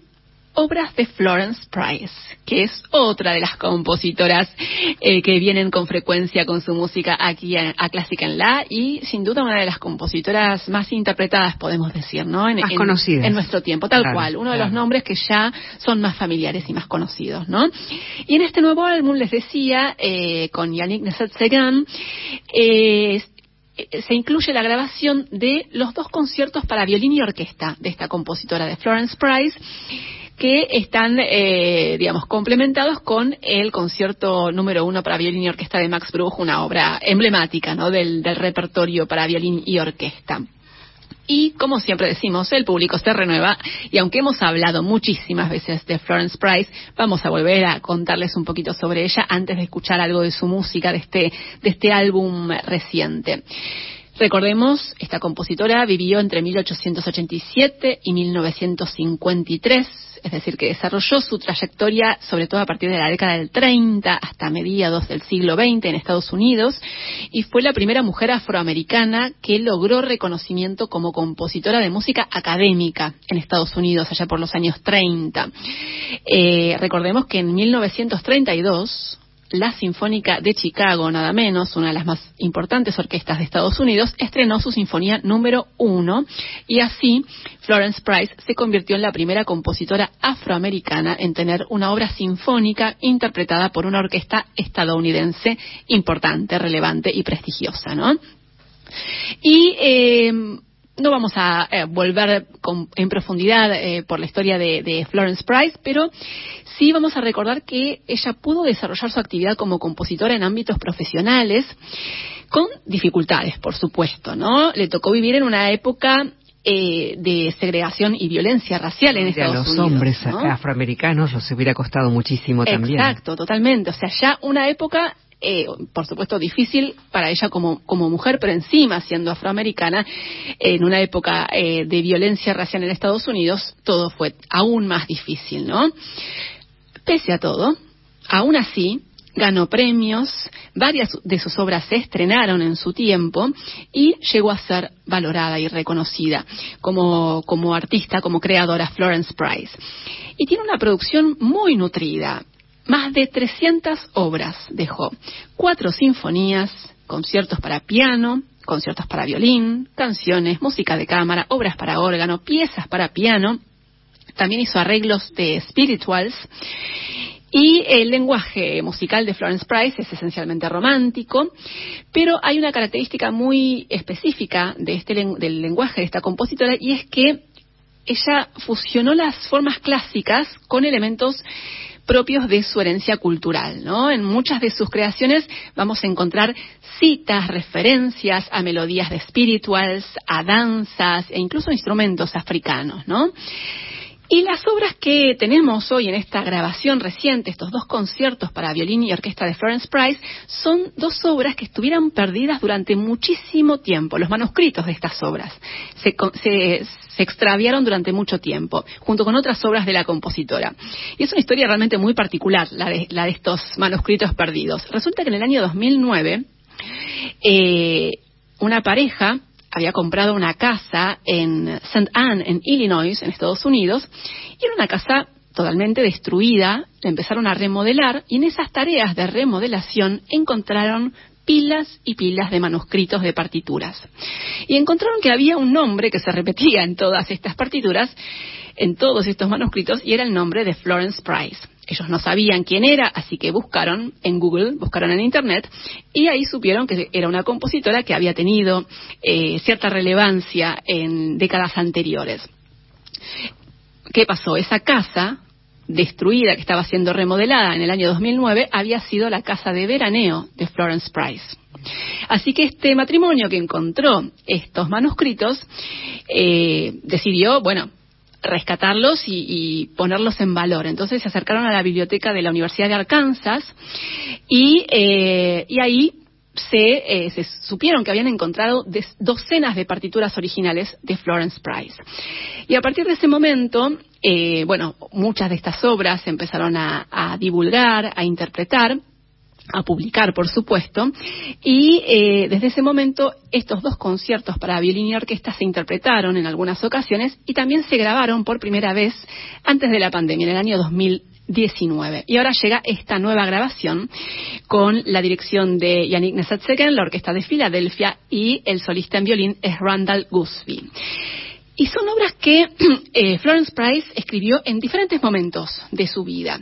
obras de Florence Price, que es otra de las compositoras eh, que vienen con frecuencia con su música aquí a, Clásica en La y sin duda una de las compositoras más interpretadas, podemos decir, ¿no? En, más conocidas. En nuestro tiempo, tal cual. Uno de los nombres que ya son más familiares y más conocidos, ¿no? Y en este nuevo álbum, les decía, eh, con Yannick Nesset-Segan, eh, se incluye la grabación de los dos conciertos para violín y orquesta de esta compositora de Florence Price que están, eh, digamos, complementados con el concierto número uno para violín y orquesta de Max Bruch, una obra emblemática. Del, del repertorio para violín y orquesta. Y como siempre decimos, el público se renueva y aunque hemos hablado muchísimas veces de Florence Price, vamos a volver a contarles un poquito sobre ella antes de escuchar algo de su música, de este, de este álbum reciente. Recordemos, esta compositora vivió entre 1887 y 1953, es decir, que desarrolló su trayectoria sobre todo a partir de la década del 30 hasta mediados del siglo XX en Estados Unidos y fue la primera mujer afroamericana que logró reconocimiento como compositora de música académica en Estados Unidos allá por los años 30. Eh, recordemos que en 1932 la Sinfónica de Chicago, nada menos, una de las más importantes orquestas de Estados Unidos, estrenó su sinfonía número uno y así Florence Price se convirtió en la primera compositora afroamericana en tener una obra sinfónica interpretada por una orquesta estadounidense importante, relevante y prestigiosa, ¿no? Y eh, no vamos a eh, volver en profundidad eh, por la historia de, Florence Price, pero sí vamos a recordar que ella pudo desarrollar su actividad como compositora en ámbitos profesionales con dificultades, por supuesto, ¿no? Le tocó vivir en una época eh, de segregación y violencia racial en Estados Unidos. A los hombres afroamericanos los hubiera costado muchísimo también. Exacto, totalmente. O sea, ya una época eh, por supuesto difícil para ella como, mujer, pero encima siendo afroamericana, en una época eh, de violencia racial en Estados Unidos, todo fue aún más difícil, ¿no? Pese a todo, aún así, ganó premios, varias de sus obras se estrenaron en su tiempo y llegó a ser valorada y reconocida como, como artista, como creadora Florence Price. Y tiene una producción muy nutrida. Más de 300 obras dejó, cuatro sinfonías, conciertos para piano, conciertos para violín, canciones, música de cámara, obras para órgano, piezas para piano. También hizo arreglos de spirituals y el lenguaje musical de Florence Price es esencialmente romántico, pero hay una característica muy específica de este del lenguaje de esta compositora y es que ella fusionó las formas clásicas con elementos propios de su herencia cultural, ¿no? En muchas de sus creaciones vamos a encontrar citas, referencias a melodías de spirituals, a danzas e incluso instrumentos africanos, ¿no? Y las obras que tenemos hoy en esta grabación reciente, estos dos conciertos para violín y orquesta de Florence Price, son dos obras que estuvieron perdidas durante muchísimo tiempo, los manuscritos de estas obras. Se, se, extraviaron durante mucho tiempo, junto con otras obras de la compositora. Y es una historia realmente muy particular, la de, la de estos manuscritos perdidos. Resulta que en el año 2009, eh, una pareja había comprado una casa en St. Anne, en Illinois, en Estados Unidos, y era una casa totalmente destruida, la empezaron a remodelar y en esas tareas de remodelación encontraron pilas y pilas de manuscritos de partituras. Y encontraron que había un nombre que se repetía en todas estas partituras, en todos estos manuscritos, y era el nombre de Florence Price. Ellos no sabían quién era, así que buscaron en Google, buscaron en Internet, y ahí supieron que era una compositora que había tenido eh, cierta relevancia en décadas anteriores. ¿Qué pasó? Esa casa destruida que estaba siendo remodelada en el año 2009 había sido la casa de veraneo de Florence Price. Así que este matrimonio que encontró estos manuscritos eh, decidió, bueno, rescatarlos y, ponerlos en valor. Entonces se acercaron a la biblioteca de la Universidad de Arkansas y, eh, ahí eh, se, supieron que habían encontrado docenas de partituras originales de Florence Price. Y a partir de ese momento, eh, bueno, muchas de estas obras se empezaron a divulgar, a interpretar a publicar, por supuesto, y eh, desde ese momento estos dos conciertos para violín y orquesta se interpretaron en algunas ocasiones y también se grabaron por primera vez antes de la pandemia, en el año 2019. Y ahora llega esta nueva grabación con la dirección de Yannick Nesatsegen, la Orquesta de Filadelfia, y el solista en violín es Randall Gusby. Y son obras que eh, Florence Price escribió en diferentes momentos de su vida.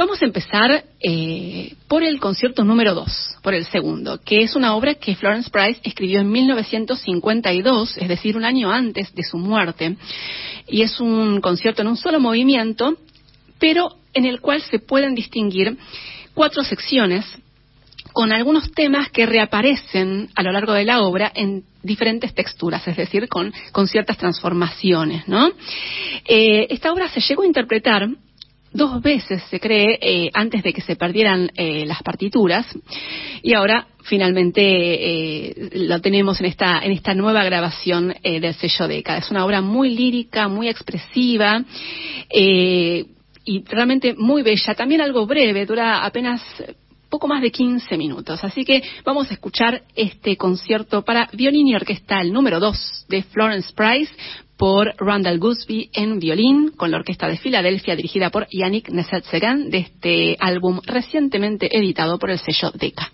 Vamos a empezar eh, por el concierto número 2, por el segundo, que es una obra que Florence Price escribió en 1952, es decir, un año antes de su muerte. Y es un concierto en un solo movimiento, pero en el cual se pueden distinguir cuatro secciones con algunos temas que reaparecen a lo largo de la obra en diferentes texturas, es decir, con, ciertas transformaciones, ¿no? Eh, esta obra se llegó a interpretar dos veces, se cree, eh, antes de que se perdieran eh, las partituras. Y ahora, finalmente, eh, lo tenemos en esta, en esta nueva grabación del sello Deca. Es una obra muy lírica, muy expresiva y realmente muy bella. También algo breve, dura apenas poco más de 15 minutos. Así que vamos a escuchar este concierto para violín y orquesta, el número 2 de Florence Price, por Randall Gusby en violín con la Orquesta de Filadelfia dirigida por Yannick Nesetsegan de este álbum recientemente editado por el sello Decca.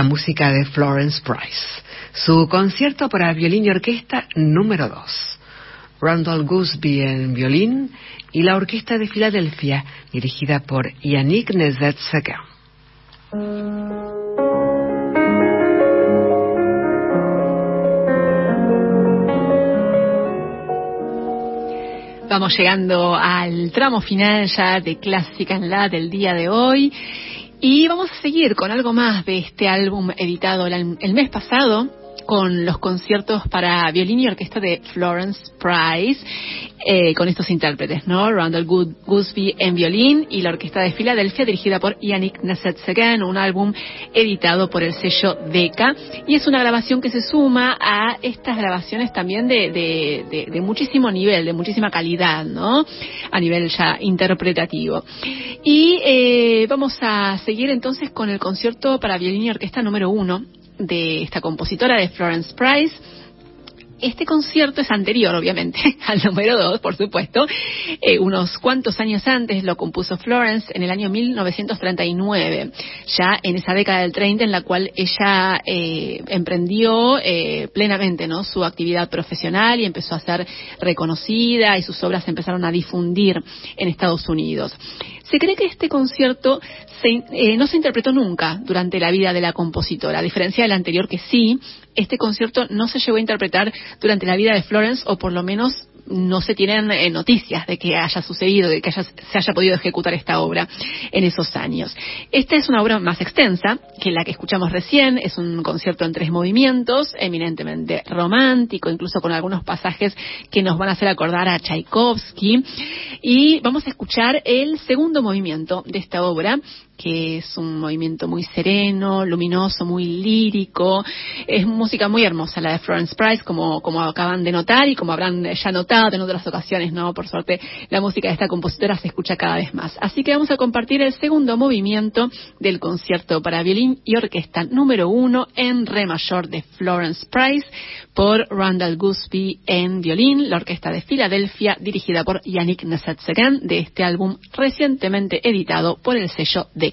La música de Florence Price, su concierto para violín y orquesta número 2. Randall Gooseby en violín y la Orquesta de Filadelfia, dirigida por Yannick Nezet-Segan. Vamos llegando al tramo final ya de Clásica en la del día de hoy. Y vamos a seguir con algo más de este álbum editado el mes pasado, con los conciertos para violín y orquesta de Florence Price, eh, con estos intérpretes, ¿no? Randall Good Gooseby en violín y la orquesta de Filadelfia dirigida por Yannick Nasset-Segan, un álbum editado por el sello Decca y es una grabación que se suma a estas grabaciones también de, de, de, muchísimo nivel, de muchísima calidad, ¿no? A nivel ya interpretativo. Y eh, vamos a seguir entonces con el concierto para violín y orquesta número uno de esta compositora de Florence Price. Este concierto es anterior, obviamente, al número 2, por supuesto. Eh, unos cuantos años antes lo compuso Florence en el año 1939, ya en esa década del 30 en la cual ella eh, emprendió eh, plenamente ¿no? su actividad profesional y empezó a ser reconocida y sus obras empezaron a difundir en Estados Unidos. Se cree que este concierto eh, no se interpretó nunca durante la vida de la compositora, a diferencia del anterior que sí, este concierto no se llegó a interpretar durante la vida de Florence o por lo menos no se tienen eh, noticias de que haya sucedido, de que se haya podido ejecutar esta obra en esos años. Esta es una obra más extensa que la que escuchamos recién, es un concierto en tres movimientos, eminentemente romántico, incluso con algunos pasajes que nos van a hacer acordar a Tchaikovsky. Y vamos a escuchar el segundo movimiento de esta obra, que es un movimiento muy sereno, luminoso, muy lírico. Es música muy hermosa la de Florence Price, como, como acaban de notar y como habrán ya notado en otras ocasiones, ¿no? Por suerte, la música de esta compositora se escucha cada vez más. Así que vamos a compartir el segundo movimiento del concierto para violín y orquesta número uno en re mayor de Florence Price por Randall Gooseby en violín, la orquesta de Filadelfia dirigida por Yannick Nesetsegan de este álbum recientemente editado por el sello de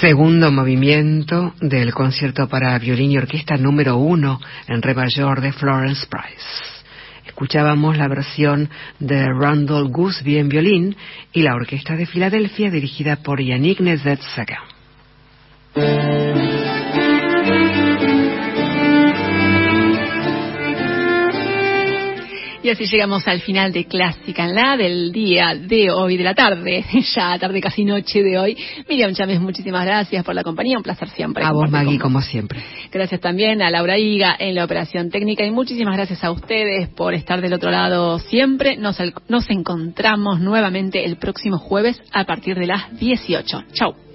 Segundo movimiento del concierto para violín y orquesta número uno en re mayor de Florence Price. Escuchábamos la versión de Randall Gooseby en violín y la Orquesta de Filadelfia dirigida por Yannick Nezet-Sagan. Y así llegamos al final de Clásica en la del día de hoy, de la tarde, ya tarde casi noche de hoy. Miriam Chávez, muchísimas gracias por la compañía, un placer siempre. A vos, Maggie, como siempre. Gracias también a Laura Higa en la operación técnica y muchísimas gracias a ustedes por estar del otro lado siempre. Nos, nos encontramos nuevamente el próximo jueves a partir de las 18. Chau.